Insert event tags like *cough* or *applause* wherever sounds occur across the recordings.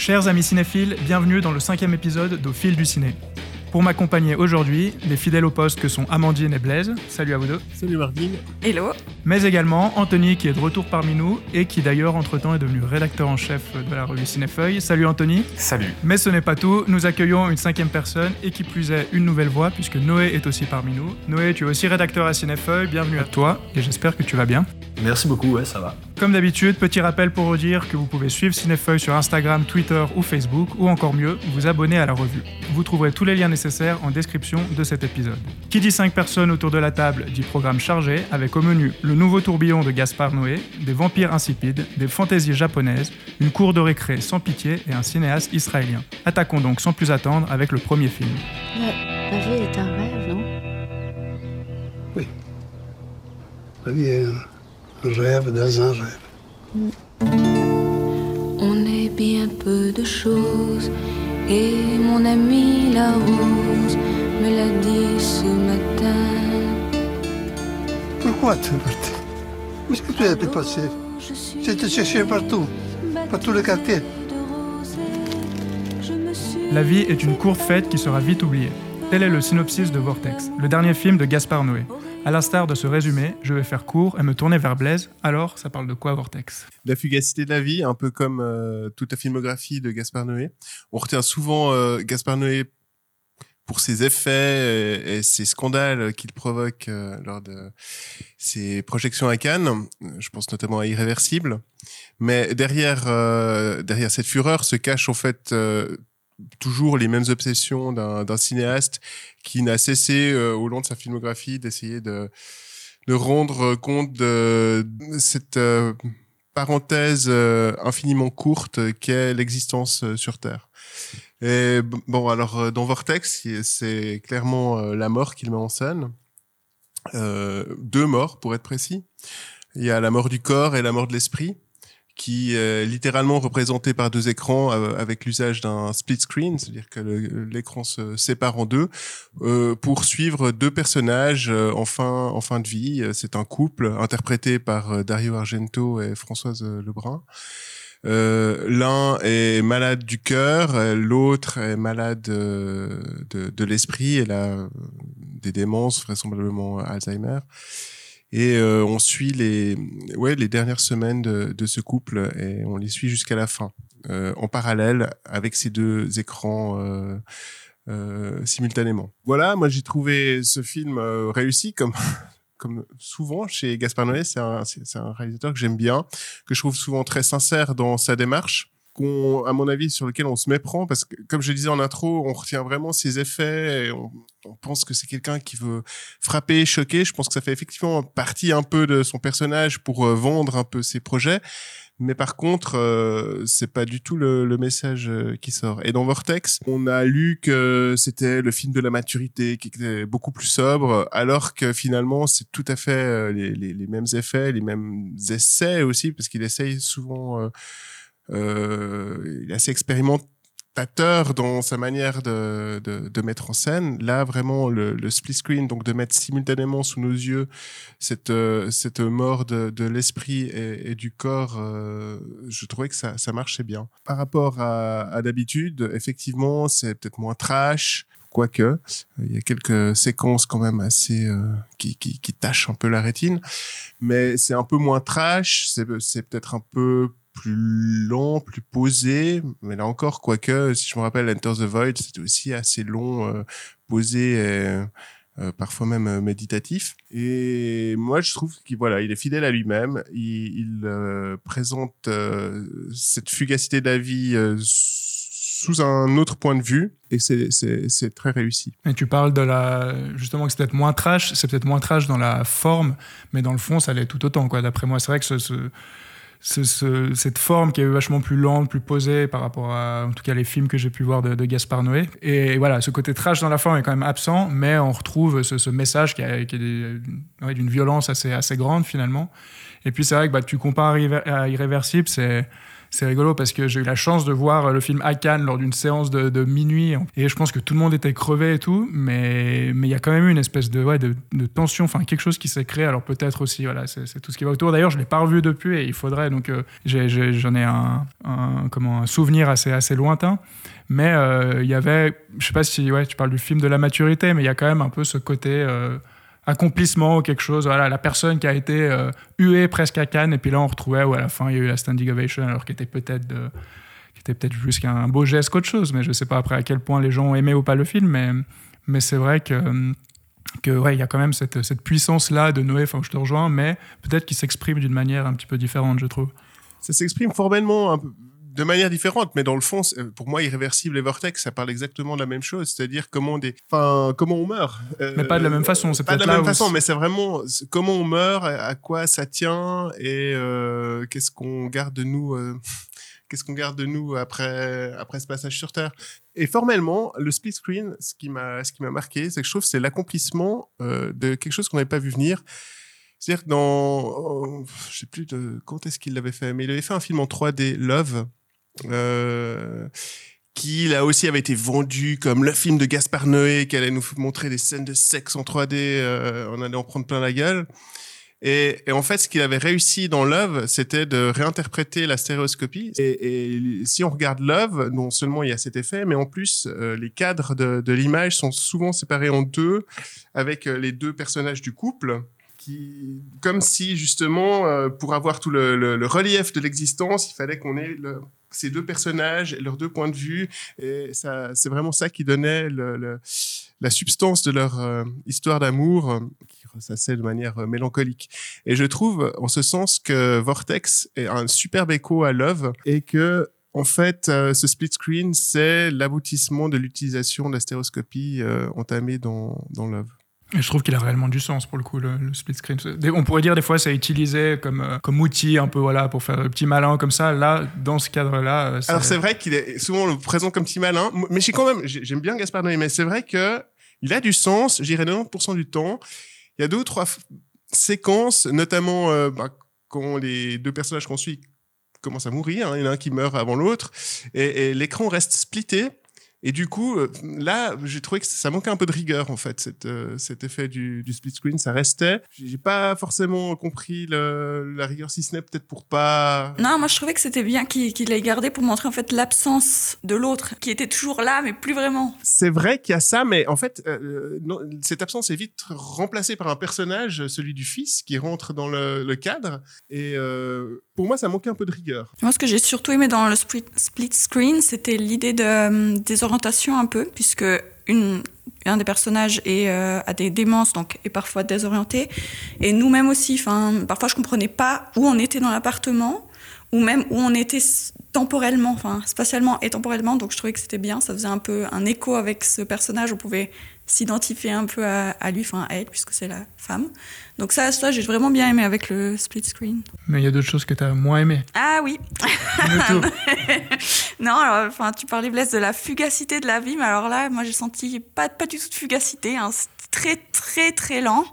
Chers amis cinéphiles, bienvenue dans le cinquième épisode d'Au fil du ciné. Pour m'accompagner aujourd'hui, les fidèles au poste que sont Amandine et Blaise. Salut à vous deux. Salut Martine. Hello. Mais également Anthony qui est de retour parmi nous et qui d'ailleurs entre-temps est devenu rédacteur en chef de la revue Cinéfeuille. Salut Anthony. Salut. Mais ce n'est pas tout, nous accueillons une cinquième personne et qui plus est une nouvelle voix puisque Noé est aussi parmi nous. Noé, tu es aussi rédacteur à Cinéfeuille, bienvenue à toi et j'espère que tu vas bien. Merci beaucoup, ouais, ça va. Comme d'habitude, petit rappel pour vous dire que vous pouvez suivre Cinéfeuille sur Instagram, Twitter ou Facebook, ou encore mieux, vous abonner à la revue. Vous trouverez tous les liens nécessaires en description de cet épisode. Qui dit 5 personnes autour de la table dit programme chargé, avec au menu le nouveau tourbillon de Gaspard Noé, des vampires insipides, des fantaisies japonaises, une cour de récré sans pitié et un cinéaste israélien. Attaquons donc sans plus attendre avec le premier film. La, la vie est un rêve, non? La vie est un rêve dans un rêve. On est bien peu de choses, et mon ami la rose me l'a dit ce matin. Pourquoi tu es parti Où est-ce que tu suis J'ai été chercher partout, par tous les quartiers. de rosée. Je me suis La vie est une courte fête qui sera vite oubliée. Tel est le synopsis de Vortex, le dernier film de Gaspard Noé. À l'instar de ce résumé, je vais faire court et me tourner vers Blaise. Alors, ça parle de quoi Vortex? La fugacité de la vie, un peu comme euh, toute la filmographie de Gaspard Noé. On retient souvent euh, Gaspard Noé pour ses effets et, ses scandales qu'il provoque euh, lors de ses projections à Cannes. Je pense notamment à Irréversible. Mais derrière, euh, derrière cette fureur se cachent en fait toujours les mêmes obsessions d'un cinéaste qui n'a cessé euh, au long de sa filmographie d'essayer de, rendre compte de cette euh, parenthèse euh, infiniment courte qu'est l'existence sur Terre. Et bon, alors dans Vortex, c'est clairement la mort qu'il met en scène. Deux morts, pour être précis. Il y a la mort du corps et la mort de l'esprit, qui est littéralement représentée par deux écrans euh, avec l'usage d'un split screen, c'est-à-dire que l'écran se sépare en deux euh, pour suivre deux personnages euh, en fin en fin de vie. C'est un couple interprété par Dario Argento et Françoise Lebrun. L'un est malade du cœur, l'autre est malade de, de l'esprit. Elle a des démences, vraisemblablement Alzheimer. Et euh, on suit les, ouais, les dernières semaines de, de ce couple et on les suit jusqu'à la fin, euh, en parallèle avec ces deux écrans euh, euh, simultanément. Voilà, moi j'ai trouvé ce film euh, réussi comme *laughs* comme souvent chez Gaspard Noé, c'est un un réalisateur que j'aime bien, que je trouve souvent très sincère dans sa démarche. À mon avis, sur lequel on se méprend, parce que, comme je le disais en intro, on retient vraiment ses effets, et on, pense que c'est quelqu'un qui veut frapper, choquer. Je pense que ça fait effectivement partie un peu de son personnage pour euh, vendre un peu ses projets. Mais par contre, euh, c'est pas du tout le, message euh, qui sort. Et dans Vortex, on a lu que c'était le film de la maturité, qui était beaucoup plus sobre, alors que finalement, c'est tout à fait euh, les, mêmes effets, les mêmes essais aussi, parce qu'il essaye souvent, il est assez expérimentateur dans sa manière de, de, de mettre en scène. Là, vraiment, le, le split screen, donc de mettre simultanément sous nos yeux cette, euh, cette mort de, de l'esprit et, du corps, euh, je trouvais que ça, ça marchait bien. Par rapport à, à d'habitude, effectivement, c'est peut-être moins trash, quoique euh, il y a quelques séquences quand même assez euh, qui, qui, qui tâchent un peu la rétine, mais c'est un peu moins trash, c'est peut-être un peu plus lent, plus posé, mais là encore, quoique, si je me rappelle, Enter the Void, c'était aussi assez long, euh, posé et euh, parfois même euh, méditatif. Et moi, je trouve qu'il voilà, il est fidèle à lui-même. Il, euh, présente euh, cette fugacité euh, sous un autre point de vue, et c'est très réussi. Et tu parles de la justement que c'est peut-être moins trash, c'est peut-être moins trash dans la forme, mais dans le fond, ça l'est tout autant. D'après moi, c'est vrai que ce, ce- ce- cette forme qui est vachement plus lente, plus posée par rapport à en tout cas les films que j'ai pu voir de, de Gaspard Noé. Et voilà, ce côté trash dans la forme est quand même absent, mais on retrouve ce, ce message qui, a- qui est d'une violence assez assez grande finalement. Et puis c'est vrai que bah, tu compares à à Irréversible, c'est c'est rigolo parce que j'ai eu la chance de voir le film à Cannes lors d'une séance de, de, minuit et je pense que tout le monde était crevé et tout, mais il y a quand même eu une espèce de, ouais, de, de tension, enfin quelque chose qui s'est créé. Alors peut-être aussi, voilà, c'est tout ce qui va autour. D'ailleurs, je l'ai pas revu depuis et il faudrait donc euh, j'en ai, un, comment un souvenir assez assez lointain. Mais euh, il y avait, je sais pas si ouais, tu parles du film de la maturité, mais il y a quand même un peu ce côté euh, accomplissement ou quelque chose. Voilà, la personne qui a été euh, huée presque à Cannes, et puis là on retrouvait où à la fin il y a eu la standing ovation, alors qu'il était peut-être qui était peut-être plus qu'un beau geste qu'autre chose. Mais je sais pas après à quel point les gens ont aimé ou pas le film, mais mais c'est vrai que que ouais, il y a quand même cette, cette puissance là de Noé. Enfin, je te rejoins, mais peut-être qu'il s'exprime d'une manière un petit peu différente, je trouve. Ça s'exprime formellement un peu de manière différente, mais dans le fond, pour moi, irréversible et vortex, ça parle exactement de la même chose, c'est-à-dire comment des, enfin, comment on meurt. Euh, mais pas de la même façon, c'est pas de la même façon, mais c'est vraiment comment on meurt, à quoi ça tient et euh, qu'est-ce qu'on garde de nous. Euh, *laughs* qu'est-ce qu'on garde de nous après, après ce passage sur Terre Et formellement, le split screen, ce qui m'a, ce qui m'a marqué, c'est que je trouve c'est l'accomplissement de quelque chose qu'on n'avait pas vu venir. C'est-à-dire que dans, oh, je sais plus de quand est-ce qu'il l'avait fait, mais il avait fait un film en 3D, Love, euh, qui là aussi avait été vendu comme le film de Gaspard Noé qui allait nous montrer des scènes de sexe en 3D, euh, on allait en prendre plein la gueule. Et, en fait, ce qu'il avait réussi dans Love, c'était de réinterpréter la stéréoscopie. Et, si on regarde Love, non seulement il y a cet effet, mais en plus, euh, les cadres de, l'image sont souvent séparés en deux, avec euh, les deux personnages du couple. Qui, comme si justement, pour avoir tout le, le relief de l'existence, il fallait qu'on ait le, ces deux personnages, leurs deux points de vue, et ça, c'est vraiment ça qui donnait le, le, la substance de leur euh, histoire d'amour, euh, qui ressassait de manière euh, mélancolique. Et je trouve, en ce sens, que Vortex est un superbe écho à Love, et que en fait, ce split screen, c'est l'aboutissement de l'utilisation de la stéréoscopie entamée dans, dans Love. Et je trouve qu'il a réellement du sens pour le coup, le, split screen. On pourrait dire des fois c'est utilisé comme, euh, comme outil un peu voilà, pour faire le petit malin comme ça. Là, dans ce cadre-là. Euh, Alors c'est vrai qu'il est souvent présent comme petit malin, mais j'ai quand même, j'aime bien Gaspard Noé, mais c'est vrai que il a du sens, j'irais 90% du temps. Il y a deux ou trois séquences, notamment euh, bah, quand les deux personnages qu'on suit commencent à mourir, hein, il y en a un qui meurt avant l'autre, et, et l'écran reste splitté. Et du coup, euh, là, j'ai trouvé que ça manquait un peu de rigueur, en fait, cet, euh, cet effet du, du, split screen. Ça restait. J'ai pas forcément compris le, la rigueur, si ce n'est peut-être pour pas. Non, moi, je trouvais que c'était bien qu'il qu l'ait gardé pour montrer, en fait, l'absence de l'autre, qui était toujours là, mais plus vraiment. C'est vrai qu'il y a ça, mais en fait, euh, non, cette absence est vite remplacée par un personnage, celui du fils, qui rentre dans le, le cadre. Et euh, pour moi, ça manquait un peu de rigueur. Moi, ce que j'ai surtout aimé dans le split, split screen, c'était l'idée de, des un peu, puisque un des personnages est, euh, a des démences, donc est parfois désorienté. Et nous-mêmes aussi, parfois je comprenais pas où on était dans l'appartement, ou même où on était temporellement, enfin spatialement et temporellement. Donc je trouvais que c'était bien, ça faisait un peu un écho avec ce personnage. On pouvait s'identifier un peu à, à lui, enfin à elle, puisque c'est la femme. Donc ça, ça j'ai vraiment bien aimé avec le split screen. Mais il y a d'autres choses que tu as moins aimé. Ah oui. *laughs* non, alors, enfin, tu parlais Blaise de la fugacité de la vie, mais alors là, moi j'ai senti pas, pas du tout de fugacité. Hein. Très très très lent,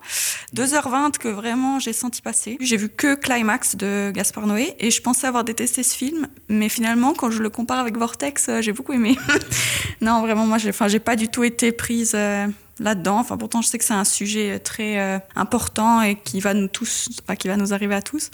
2h20 que vraiment j'ai senti passer. J'ai vu que Climax de Gaspard Noé et je pensais avoir détesté ce film, mais finalement quand je le compare avec Vortex, j'ai beaucoup aimé. *laughs* non vraiment moi j'ai, enfin j'ai pas du tout été prise euh, là-dedans. Enfin, pourtant, je sais que c'est un sujet très euh, important et qui va nous tous, enfin, qui va nous arriver à tous.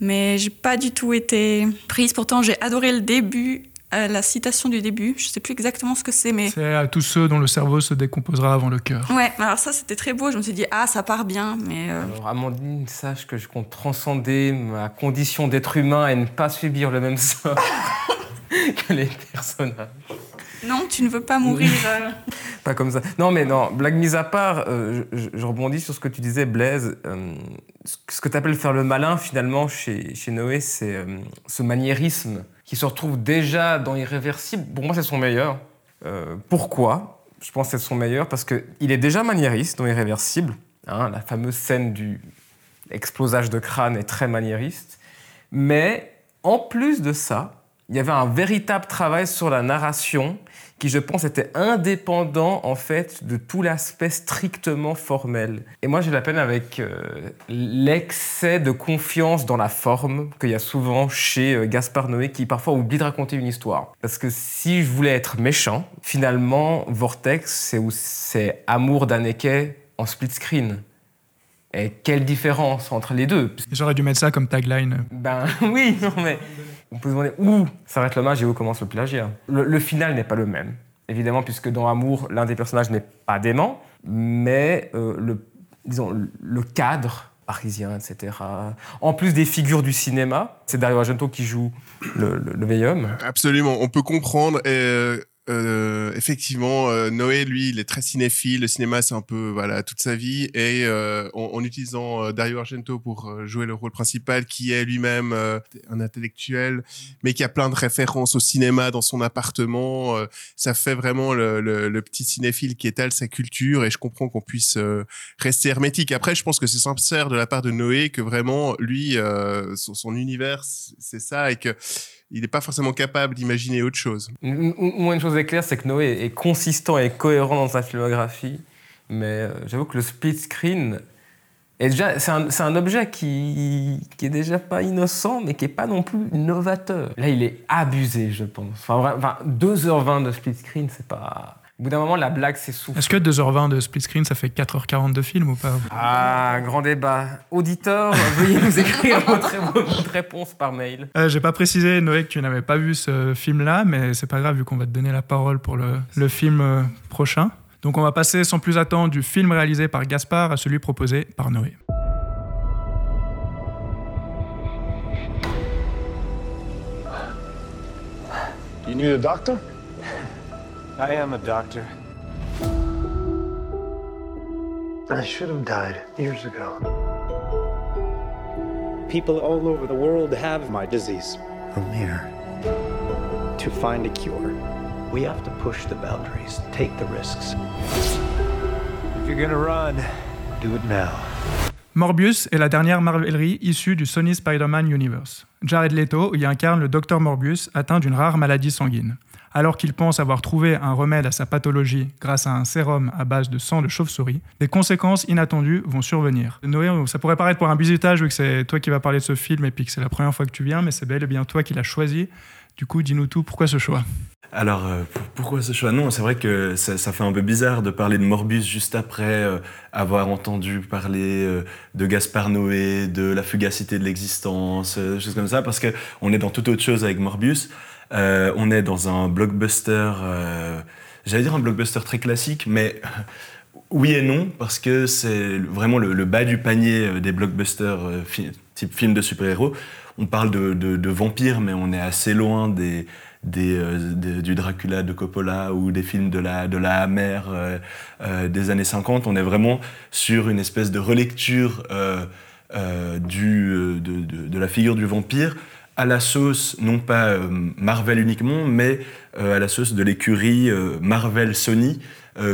Mais j'ai pas du tout été prise. Pourtant, j'ai adoré le début, euh, la citation du début. Je sais plus exactement ce que c'est, mais c'est à tous ceux dont le cerveau se décomposera avant le cœur. Ouais. Alors ça, c'était très beau. Je me suis dit ah, ça part bien, mais. Euh... Alors, Amandine, sache que je compte transcender ma condition d'être humain et ne pas subir le même *laughs* sort que les personnages. Non, tu ne veux pas mourir. Euh... *laughs* pas comme ça. Non, mais non, blague mise à part, euh, je, je, rebondis sur ce que tu disais, Blaise. Euh, ce que tu appelles faire le malin, finalement, chez, chez Noé, c'est euh, ce maniérisme qui se retrouve déjà dans Irréversible. Pour moi, c'est son meilleur. Euh, pourquoi? Je pense que c'est son meilleur parce qu'il est déjà maniériste dans Irréversible. Hein, la fameuse scène du explosage de crâne est très maniériste. Mais en plus de ça, il y avait un véritable travail sur la narration qui, je pense, était indépendant en fait de tout l'aspect strictement formel. Et moi, j'ai la peine avec euh, l'excès de confiance dans la forme qu'il y a souvent chez euh, Gaspard Noé, qui parfois oublie de raconter une histoire. Parce que si je voulais être méchant, finalement, Vortex, c'est c'est Amour d'Anneke en split screen. Et quelle différence entre les deux? J'aurais dû mettre ça comme tagline. Ben *laughs* oui, non mais on peut se demander où s'arrête l'hommage et où commence le plagiat. Le, final n'est pas le même, évidemment, puisque dans Amour, l'un des personnages n'est pas dément, mais euh, le, disons, le cadre parisien, etc. En plus des figures du cinéma, c'est Dario Argento qui joue le, le, vieil homme. Absolument, on peut comprendre. Et euh, euh, effectivement, euh, Noé, lui, il est très cinéphile. Le cinéma, c'est un peu voilà toute sa vie. Et euh, en, utilisant euh, Dario Argento pour euh, jouer le rôle principal, qui est lui-même un intellectuel, mais qui a plein de références au cinéma dans son appartement, ça fait vraiment le, le, le, petit cinéphile qui étale sa culture. Et je comprends qu'on puisse rester hermétique. Après, je pense que c'est sincère de la part de Noé que vraiment lui, son, son univers, c'est ça, et que il n'est pas forcément capable d'imaginer autre chose. Moi, une chose est claire, c'est que Noé est consistant et cohérent dans sa filmographie, mais euh, j'avoue que le split screen est déjà, c'est un, objet qui, qui est déjà pas innocent, mais qui est pas non plus novateur. Là, il est abusé, je pense. Enfin 2h20 de split screen, c'est pas. Au bout d'un moment, la blague s'essouffle. Est-ce que 2h20 de split screen, ça fait 4h40 de film ou pas Ah, grand débat. Auditeur, *laughs* veuillez nous écrire votre, réponse par mail. Euh, J'ai pas précisé, Noé, que tu n'avais pas vu ce film-là, mais c'est pas grave vu qu'on va te donner la parole pour le, le film euh, prochain. Donc on va passer sans plus attendre du film réalisé par Gaspard à celui proposé par Noé. You need a doctor? I am a doctor. I should have died years ago. People all over the world have my disease. I'm here to find a cure. We have to push the boundaries, take the risks. If you're gonna run, do it now. Morbius est la dernière Marvelerie issue du Sony Spider-Man Universe. Jared Leto y incarne le docteur Morbius atteint d'une rare maladie sanguine. Alors qu'il pense avoir trouvé un remède à sa pathologie grâce à un sérum à base de sang de chauve-souris, des conséquences inattendues vont survenir. Noé, ça pourrait paraître pour un bisutage vu que c'est toi qui vas parler de ce film et puis que c'est la première fois que tu viens, mais c'est bel et bien toi qui l'as choisi. Du coup, dis-nous tout, pourquoi ce choix? Alors, euh, pourquoi ce choix? Non, c'est vrai que ça, fait un peu bizarre de parler de Morbus juste après euh, avoir entendu parler euh, de Gaspard Noé, de la fugacité de l'existence, choses comme ça, parce qu'on est dans toute autre chose avec Morbius. Euh, on est dans un blockbuster, euh, j'allais dire un blockbuster très classique, mais *laughs* oui et non, parce que c'est vraiment le, bas du panier euh, des blockbusters type film de super-héros. On parle de, vampires, mais on est assez loin des, du Dracula de Coppola ou des films de la, de la des années 50. On est vraiment sur une espèce de relecture de, la figure du vampire à la sauce, non pas euh, Marvel uniquement, mais euh, à la sauce de l'écurie euh, Marvel-Sony,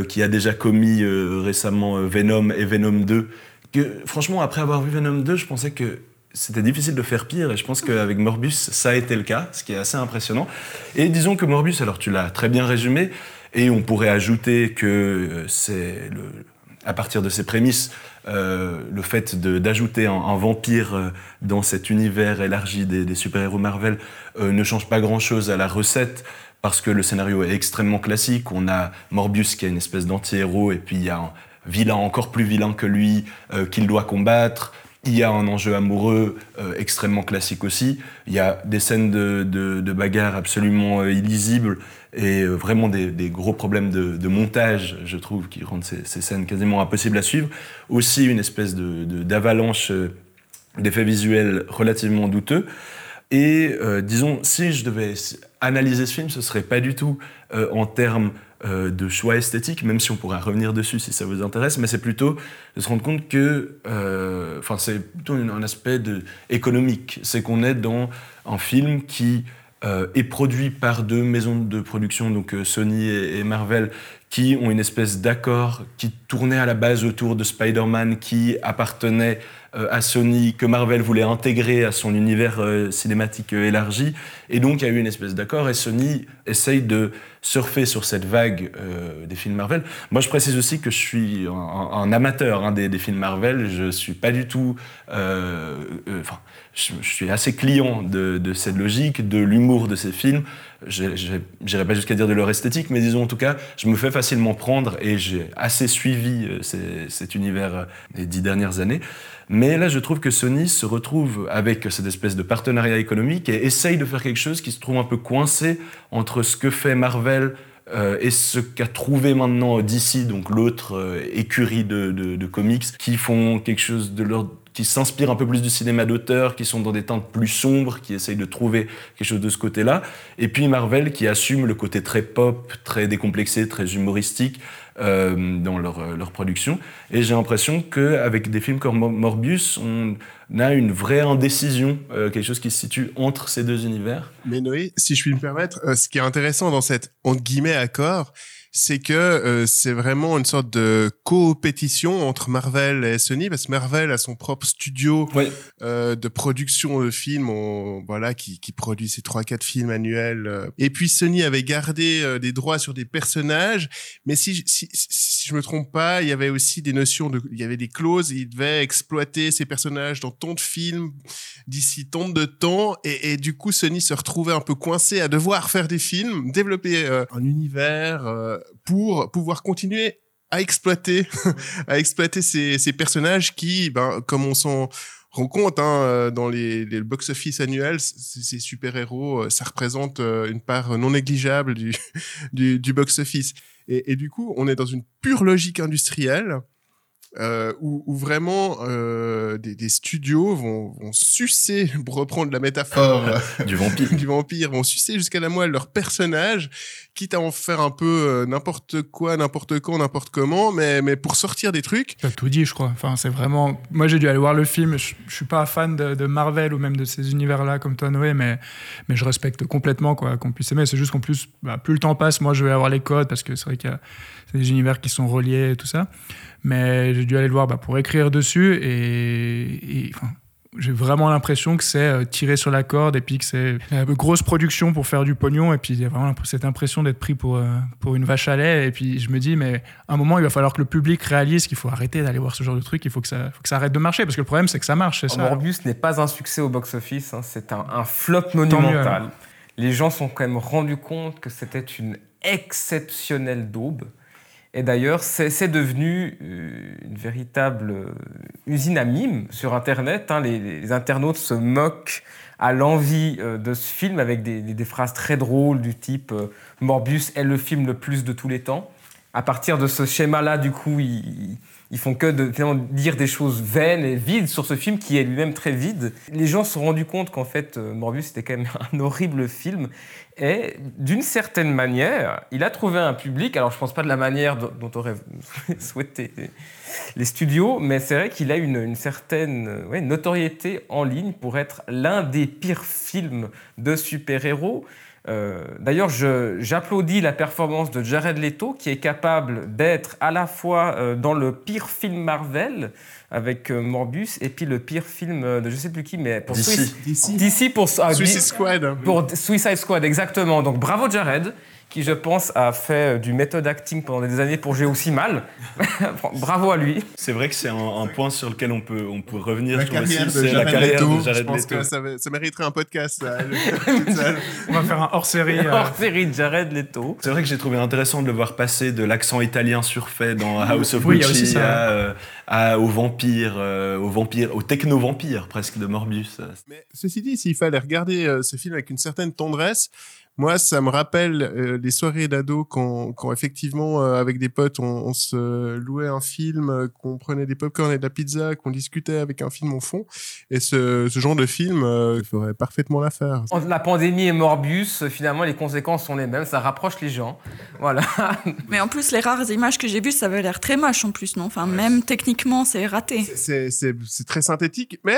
qui a déjà commis récemment Venom et Venom 2. Que, franchement, après avoir vu Venom 2, je pensais que c'était difficile de faire pire, et je pense qu'avec Morbus, ça a été le cas, ce qui est assez impressionnant. Et disons que Morbus, alors tu l'as très bien résumé, et on pourrait ajouter que c'est à partir de ces prémices, euh, le fait d'ajouter un, vampire euh, dans cet univers élargi des, super-héros Marvel euh, ne change pas grand-chose à la recette parce que le scénario est extrêmement classique. On a Morbius qui est une espèce d'anti-héros et puis il y a un vilain encore plus vilain que lui qu'il doit combattre. Il y a un enjeu amoureux extrêmement classique aussi. Il y a des scènes de, de bagarre absolument illisibles et euh, vraiment des, gros problèmes de, montage, je trouve, qui rendent ces, scènes quasiment impossibles à suivre. Aussi une espèce d'avalanche euh, d'effets visuels relativement douteux. Et euh, disons, si je devais analyser ce film, ce serait pas du tout en termes de choix esthétiques, même si on pourrait revenir dessus si ça vous intéresse, mais c'est plutôt de se rendre compte que, enfin, c'est plutôt un aspect économique. C'est qu'on est dans un film qui euh, est produit par deux maisons de production, donc euh, Sony et, Marvel, qui ont une espèce d'accord qui tournait à la base autour de Spider-Man qui appartenait euh, à Sony, que Marvel voulait intégrer à son univers euh, cinématique euh, élargi. Et donc, il y a eu une espèce d'accord et Sony essaye de surfer sur cette vague des films Marvel. Moi, je précise aussi que je suis un, amateur hein, des, films Marvel. Je suis pas du tout. Je, suis assez client de, de cette logique, de l'humour de ces films j'irai pas jusqu'à dire de leur esthétique, mais disons en tout cas, je me fais facilement prendre et j'ai assez suivi euh, cet univers euh, les dix dernières années. Mais là, je trouve que Sony se retrouve avec cette espèce de partenariat économique et essaye de faire quelque chose qui se trouve un peu coincé entre ce que fait Marvel euh, et ce qu'a trouvé maintenant DC, donc l'autre écurie de, comics, qui font quelque chose de leur qui s'inspirent un peu plus du cinéma d'auteur, qui sont dans des teintes plus sombres, qui essayent de trouver quelque chose de ce côté-là. Et puis Marvel qui assume le côté très pop, très décomplexé, très humoristique euh, dans leur, euh, leur, production. Et j'ai l'impression qu'avec des films comme Morbius, on a une vraie indécision, euh, quelque chose qui se situe entre ces deux univers. Mais Noé, si je puis me permettre, ce qui est intéressant dans cet entre guillemets accord, c'est que euh, c'est vraiment une sorte de coopétition entre Marvel et Sony parce que Marvel a son propre studio euh, de production de films voilà qui, qui produit ses trois quatre films annuels euh. et puis Sony avait gardé des droits sur des personnages mais si, si, si je me trompe pas il y avait aussi des notions de il y avait des clauses il devait exploiter ces personnages dans tant de films d'ici tant de temps et, du coup Sony se retrouvait un peu coincé à devoir faire des films développer un univers pour pouvoir continuer à exploiter, *laughs* à exploiter ces, ces, personnages qui, ben, comme on s'en rend compte hein, euh, dans les, les box-office annuels, ces super-héros, euh, ça représente euh, une part non négligeable du, *laughs* du box-office. Et, du coup, on est dans une pure logique industrielle euh, où, où, vraiment euh, des, des, studios vont, vont, sucer, *laughs* pour reprendre la métaphore du vampire, *laughs* du vampire, vont sucer jusqu'à la moelle leur personnage, quitte à en faire un peu euh, n'importe quoi, n'importe quand, n'importe comment, mais, mais pour sortir des trucs. T'as tout dit, je crois. Enfin, c'est vraiment. Moi, j'ai dû aller voir le film. Je, je suis pas fan de, de, Marvel ou même de ces univers-là comme toi, Noé, mais, mais je respecte complètement quoi qu'on puisse aimer. C'est juste qu'en plus, bah, plus le temps passe, moi, je vais avoir les codes parce que c'est vrai qu'il y a des univers qui sont reliés et tout ça. Mais j'ai dû aller le voir bah, pour écrire dessus et, enfin, j'ai vraiment l'impression que c'est euh, tiré sur la corde et puis que c'est une grosse production pour faire du pognon et puis il y a vraiment cette impression d'être pris pour, euh, pour une vache à lait et puis je me dis mais à un moment il va falloir que le public réalise qu'il faut arrêter d'aller voir ce genre de truc il faut que ça, faut que ça arrête de marcher parce que le problème c'est que ça marche ça. Morbius n'est pas un succès au box-office hein, c'est un, un, flop monumental. Les gens sont quand même rendus compte que c'était une exceptionnelle daube et d'ailleurs, c'est devenu euh, une véritable euh, usine à mimes sur Internet. Hein. Les, internautes se moquent à l'envie euh, de ce film avec des, phrases très drôles du type Morbius est le film le plus de tous les temps. À partir de ce schéma-là, du coup, ils, ils font que de dire des choses vaines et vides sur ce film qui est lui-même très vide. Les gens se sont rendus compte qu'en fait, Morbius était quand même *laughs* un horrible film et d'une certaine manière, il a trouvé un public. Alors, je ne pense pas de la manière dont, auraient *laughs* souhaité les studios, mais c'est vrai qu'il a une, une certaine notoriété en ligne pour être l'un des pires films de super-héros. Euh, d'ailleurs, j'applaudis la performance de Jared Leto, qui est capable d'être à la fois euh, dans le pire film Marvel, avec euh, Morbius et puis le pire film de je sais plus qui mais pour DC, DC pour ah, Suicide Squad pour Suicide Squad exactement. Donc bravo Jared qui, je pense, a fait du méthode acting pendant des années pour jouer aussi mal. *laughs* Bravo à lui. C'est vrai que c'est un, point sur lequel on peut, on peut revenir. La carrière de la carrière de Jared Je pense que ça, ça, mériterait un podcast. *laughs* on va faire un hors-série. Euh... Hors-série de Jared Leto. C'est vrai que j'ai trouvé intéressant de le voir passer de l'accent italien surfait dans House of oui, Gucci à, euh, à, au vampire, euh, au vampire, au techno-vampire presque de Morbius. Mais ceci dit, s'il fallait regarder euh, ce film avec une certaine tendresse, moi, ça me rappelle euh, les soirées d'ado quand, quand effectivement, euh, avec des potes, on, se louait un film, euh, qu'on prenait des popcorn et de la pizza, qu'on discutait avec un film en fond. Et ce, ce genre de film ferait parfaitement l'affaire. La pandémie et Morbius, finalement, les conséquences sont les mêmes. Ça rapproche les gens. *laughs* Voilà. Mais en plus, les rares images que j'ai vues, ça avait l'air très moche en plus, non? Enfin, même techniquement, c'est raté. C'est très synthétique. Mais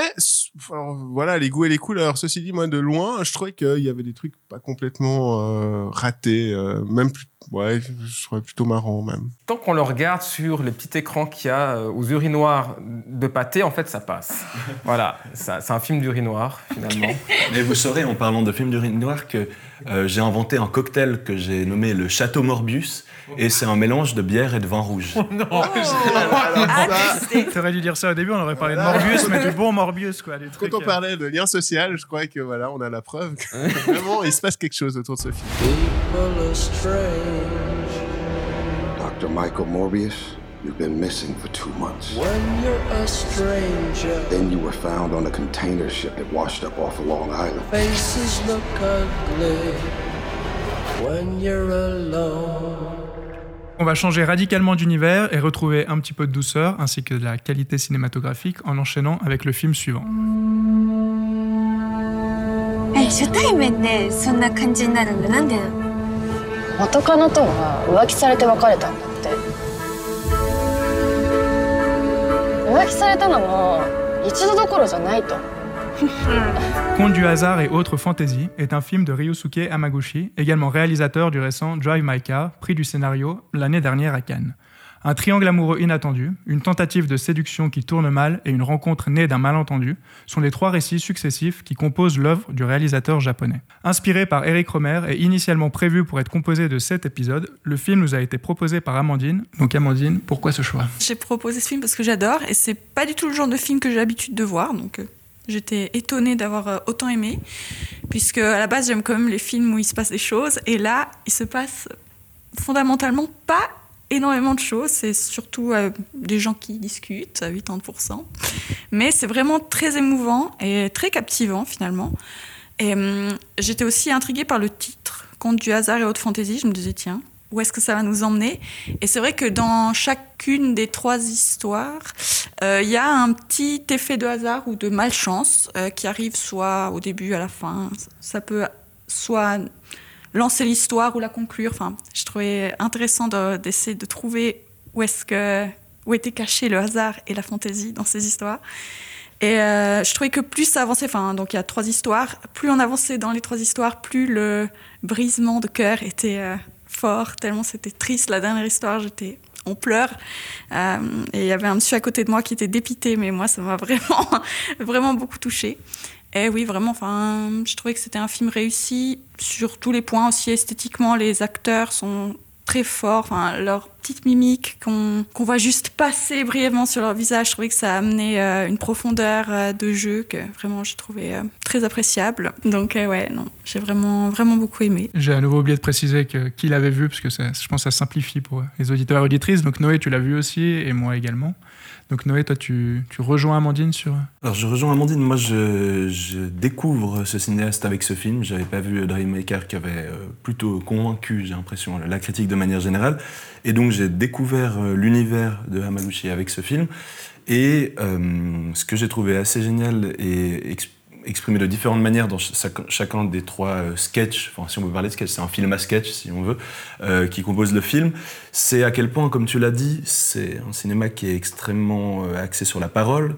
alors, voilà, les goûts et les couleurs. Ceci dit, moi, de loin, je trouvais qu'il y avait des trucs pas complètement euh, ratés, euh, même plus, ouais, je trouvais plutôt marrant même. Tant qu'on le regarde sur les petits écrans qu'il y a euh, aux urinoirs de pâté, en fait, ça passe. *laughs* voilà, ça- c'est un film d'urinoir, finalement. Mais vous saurez, en parlant de film d'urinoir, que euh, j'ai inventé un cocktail que j'ai nommé le Château Morbius, et c'est un mélange de bière et de vin rouge. Ah, testé. T'aurais dû dire ça au début, on aurait parlé de Morbius, mais du bon Morbius, quoi. Des Quand on euh, parlait de lien social, je crois que voilà, on a la preuve que *laughs* vraiment il se passe quelque chose autour de ce film. People are strange Dr. Michael Morbius, you've been missing for two months. when you're a stranger. Then you were found on a container ship that washed up off of Long Island. Faces look ugly when you're alone. On va changer radicalement d'univers et retrouver un petit peu de douceur ainsi que de la qualité cinématographique en enchaînant avec le film suivant. え初浮気されて別れたんだって浮気されたのも一度どころじゃないと *laughs* Conte du hasard et autres fantaisies est un film de Ryosuke Hamaguchi, également réalisateur du récent Drive My Car, prix du scénario l'année dernière à Cannes. Un triangle amoureux inattendu, une tentative de séduction qui tourne mal et une rencontre née d'un malentendu sont les trois récits successifs qui composent l'œuvre du réalisateur japonais. Inspiré par Eric Romer et initialement prévu pour être composé de sept épisodes, le film nous a été proposé par Amandine. Donc Amandine, pourquoi ce choix? J'ai proposé ce film parce que j'adore et c'est pas du tout le genre de film que j'ai l'habitude de voir. Donc euh, j'étais étonnée d'avoir euh, autant aimé. Puisque à la base, j'aime quand même les films où il se passe des choses. Et là, il se passe fondamentalement pas énormément de choses. C'est surtout euh, des gens qui discutent à 80%. Mais c'est vraiment très émouvant et très captivant finalement. Et hum, j'étais aussi intriguée par le titre, Conte du hasard et haute fantaisie. Je me disais, tiens, où est-ce que ça va nous emmener? Et c'est vrai que dans chacune des trois histoires, euh, il y a un petit effet de hasard ou de malchance euh, qui arrive soit au début, à la fin. Ça peut soit lancer l'histoire ou la conclure. Enfin, je trouvais intéressant de- d'essayer de trouver où est-ce que où était caché le hasard et la fantaisie dans ces histoires. Et euh, je trouvais que plus ça avançait, enfin, donc il y a trois histoires, plus on avançait dans les trois histoires, plus le brisement de cœur était euh, fort, tellement c'était triste. La dernière histoire, j'étais en pleurs. Euh, et il y avait un monsieur à côté de moi qui était dépité, mais moi, ça m'a *laughs* vraiment, vraiment beaucoup touchée. Et oui, vraiment, je trouvais que c'était un film réussi sur tous les points aussi esthétiquement. Les acteurs sont très forts, leur petite mimique qu'on qu'on voit juste passer brièvement sur leur visage. Je trouvais que ça a amené euh, une profondeur euh, de jeu que vraiment j'ai trouvé euh, très appréciable. Donc ouais, non, j'ai vraiment vraiment beaucoup aimé. J'ai à nouveau oublié de préciser que qui l'avait vu, parce que je pense que ça simplifie pour les auditeurs et auditrices. Donc Noé, tu l'as vu aussi, et moi également. Donc Noé, toi, tu, rejoins Amandine sur... Alors je rejoins Amandine, moi je, découvre ce cinéaste avec ce film. J'avais pas vu Dreammaker qui avait euh, plutôt convaincu, j'ai l'impression, la critique de manière générale. Et donc j'ai découvert euh, l'univers de Hamaguchi avec ce film. Et euh, ce que j'ai trouvé assez génial et ex- exprimé de différentes manières dans chac- chacun des trois euh, sketchs, enfin si on veut parler de sketch, c'est un film à sketch si on veut, euh, qui compose le film, c'est à quel point, comme tu l'as dit, c'est un cinéma qui est extrêmement euh, axé sur la parole.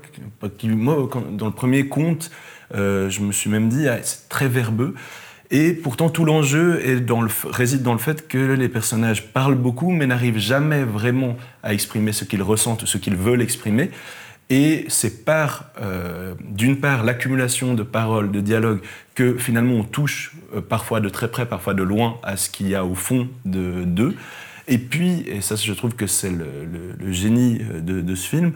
Qui, moi, dans le premier conte, euh, je me suis même dit, ah, c'est très verbeux. Et pourtant, tout l'enjeu réside dans le fait que les personnages parlent beaucoup, mais n'arrivent jamais vraiment à exprimer ce qu'ils ressentent, ce qu'ils veulent exprimer. Et c'est par, euh, d'une part, l'accumulation de paroles, de dialogues, que finalement on touche euh, parfois de très près, parfois de loin à ce qu'il y a au fond de- d'eux. Et puis, et ça je trouve que c'est le, génie euh, de, de ce film,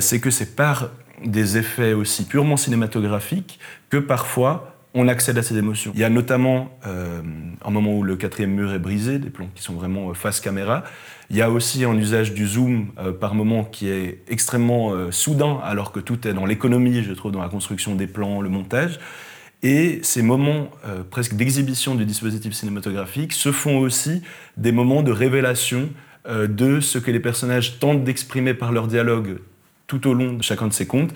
c'est que c'est par des effets aussi purement cinématographiques que parfois on accède à ces émotions. Il y a notamment euh, un moment où le quatrième mur est brisé, des plans qui sont vraiment euh, face caméra. Il y a aussi un usage du zoom euh, par moment qui est extrêmement soudain, alors que tout est dans l'économie, je trouve, dans la construction des plans, le montage. Et ces moments presque d'exhibition du dispositif cinématographique se font aussi des moments de révélation de ce que les personnages tentent d'exprimer par leur dialogue tout au long de chacun de ces contes.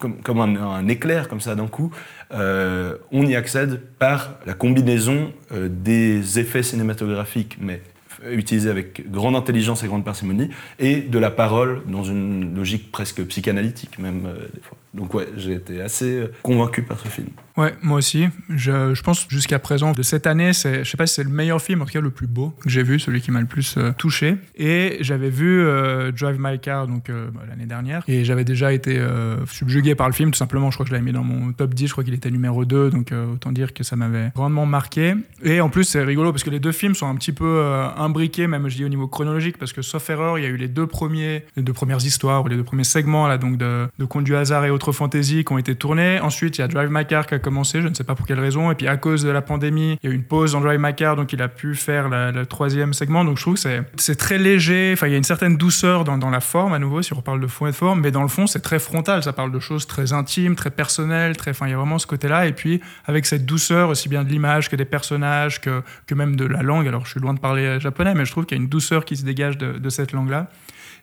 Comme, comme un, éclair, comme ça d'un coup, euh, on y accède par la combinaison euh, des effets cinématographiques, mais utilisé avec grande intelligence et grande parcimonie, et de la parole dans une logique presque psychanalytique même euh, des fois. Donc ouais, j'ai été assez euh, convaincu par ce film. Ouais, moi aussi. Je, je pense jusqu'à présent de cette année, c'est, je sais pas si c'est le meilleur film, en tout cas le plus beau que j'ai vu, celui qui m'a le plus euh, touché. Et j'avais vu euh, Drive My Car donc bah, l'année dernière, et j'avais déjà été subjugué par le film, tout simplement. Je crois que je l'avais mis dans mon top 10, je crois qu'il était numéro 2, donc autant dire que ça m'avait grandement marqué. Et en plus, c'est rigolo parce que les deux films sont un petit peu imbriqués, même je dis au niveau chronologique, parce que sauf erreur, il y a eu les deux premiers, les deux premières histoires ou les deux premiers segments là, donc de, de du hasard et autres fantasy qui ont été tournés. Ensuite, il y a Drive My Car qui a commencé, je ne sais pas pour quelle raison. Et puis à cause de la pandémie, il y a eu une pause dans Drive My Car, donc il a pu faire le troisième segment. Donc je trouve que c'est, très léger. Enfin, il y a une certaine douceur dans, la forme à nouveau, si on parle de fond et de forme, mais dans le fond, c'est très frontal. Ça parle de choses très intimes, très personnelles. Enfin, il y a vraiment ce côté-là. Et puis avec cette douceur aussi bien de l'image que des personnages, que, même de la langue. Alors je suis loin de parler japonais, mais je trouve qu'il y a une douceur qui se dégage de, de cette langue-là.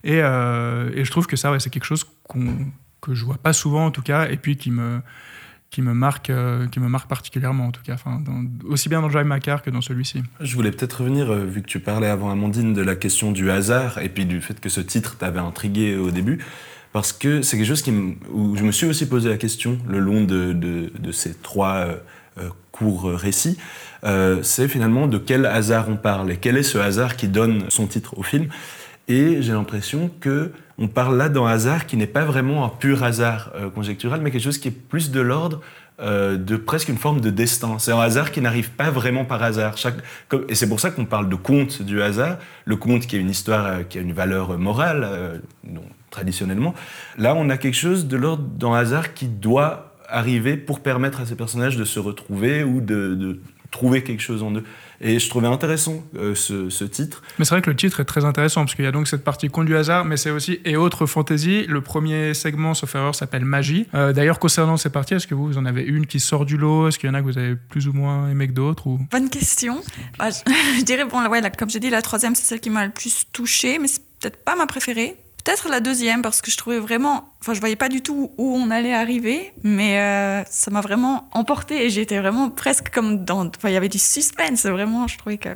Et, euh, et je trouve que ça, ouais, c'est quelque chose qu'on, que je vois pas souvent en tout cas, et puis qui me, qui me marque, euh, qui me marque particulièrement en tout cas, enfin, aussi bien dans Drive My que dans celui-ci. Je voulais peut-être revenir, euh, vu que tu parlais avant Amandine de la question du hasard et puis du fait que ce titre t'avait intrigué au début, parce que c'est quelque chose qui où je me suis aussi posé la question le long de, de- ces trois euh, courts récits. C'est finalement de quel hasard on parle et quel est ce hasard qui donne son titre au film. Et j'ai l'impression que on parle là d'un hasard qui n'est pas vraiment un pur hasard euh, conjectural, mais quelque chose qui est plus de l'ordre euh, de presque une forme de destin. C'est un hasard qui n'arrive pas vraiment par hasard. Et c'est pour ça qu'on parle de conte du hasard. Le conte qui est une histoire euh, qui a une valeur morale, non, traditionnellement. Là, on a quelque chose de l'ordre d'un hasard qui doit arriver pour permettre à ces personnages de se retrouver ou de trouver quelque chose en eux. Et je trouvais intéressant euh, ce, ce titre. Mais c'est vrai que le titre est très intéressant parce qu'il y a donc cette partie conte du hasard, mais c'est aussi et autres fantasy. Le premier segment, sauf erreur, s'appelle Magie. Euh, D'ailleurs, concernant ces parties, est-ce que vous, vous en avez une qui sort du lot? Est-ce qu'il y en a que vous avez plus ou moins aimé que d'autres ou... Bonne question. Bah, je, *laughs* je dirais, bon, ouais, là, comme j'ai dit, la troisième, c'est celle qui m'a le plus touchée, mais c'est peut-être pas ma préférée. Peut-être la deuxième, parce que je trouvais vraiment. Enfin, je voyais pas du tout où on allait arriver, mais euh, ça m'a vraiment emporté et j'étais vraiment presque comme dans. Enfin, il y avait du suspense, vraiment. Je trouvais que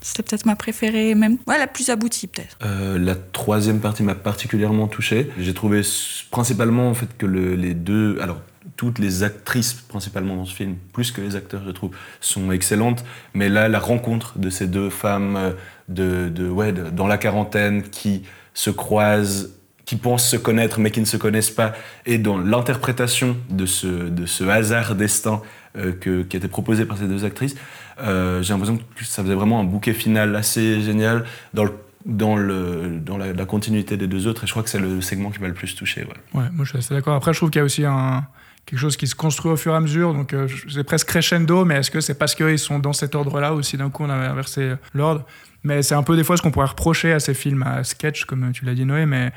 c'était peut-être ma préférée, même. Ouais, la plus aboutie, peut-être. Euh, la troisième partie m'a particulièrement touché. J'ai trouvé principalement en fait que le- les deux, alors toutes les actrices principalement dans ce film, plus que les acteurs je trouve, sont excellentes. Mais là, la rencontre de ces deux femmes euh, de, ouais, dans la quarantaine qui se croisent, qui pensent se connaître mais qui ne se connaissent pas, et dans l'interprétation de ce, de ce hasard destin euh, que- qui été proposé par ces deux actrices, euh, j'ai l'impression que ça faisait vraiment un bouquet final assez génial dans, le, dans, le, dans la, continuité des deux autres, et je crois que c'est le segment qui m'a le plus touché. Ouais. Ouais, moi je suis assez d'accord. Après, je trouve qu'il y a aussi un, quelque chose qui se construit au fur et à mesure. Donc, euh, c'est presque crescendo, mais est-ce que c'est parce qu'ils sont dans cet ordre-là ou si d'un coup on a inversé l'ordre? Mais c'est un peu des fois ce qu'on pourrait reprocher à ces films à sketch, comme tu l'as dit, Noé, mais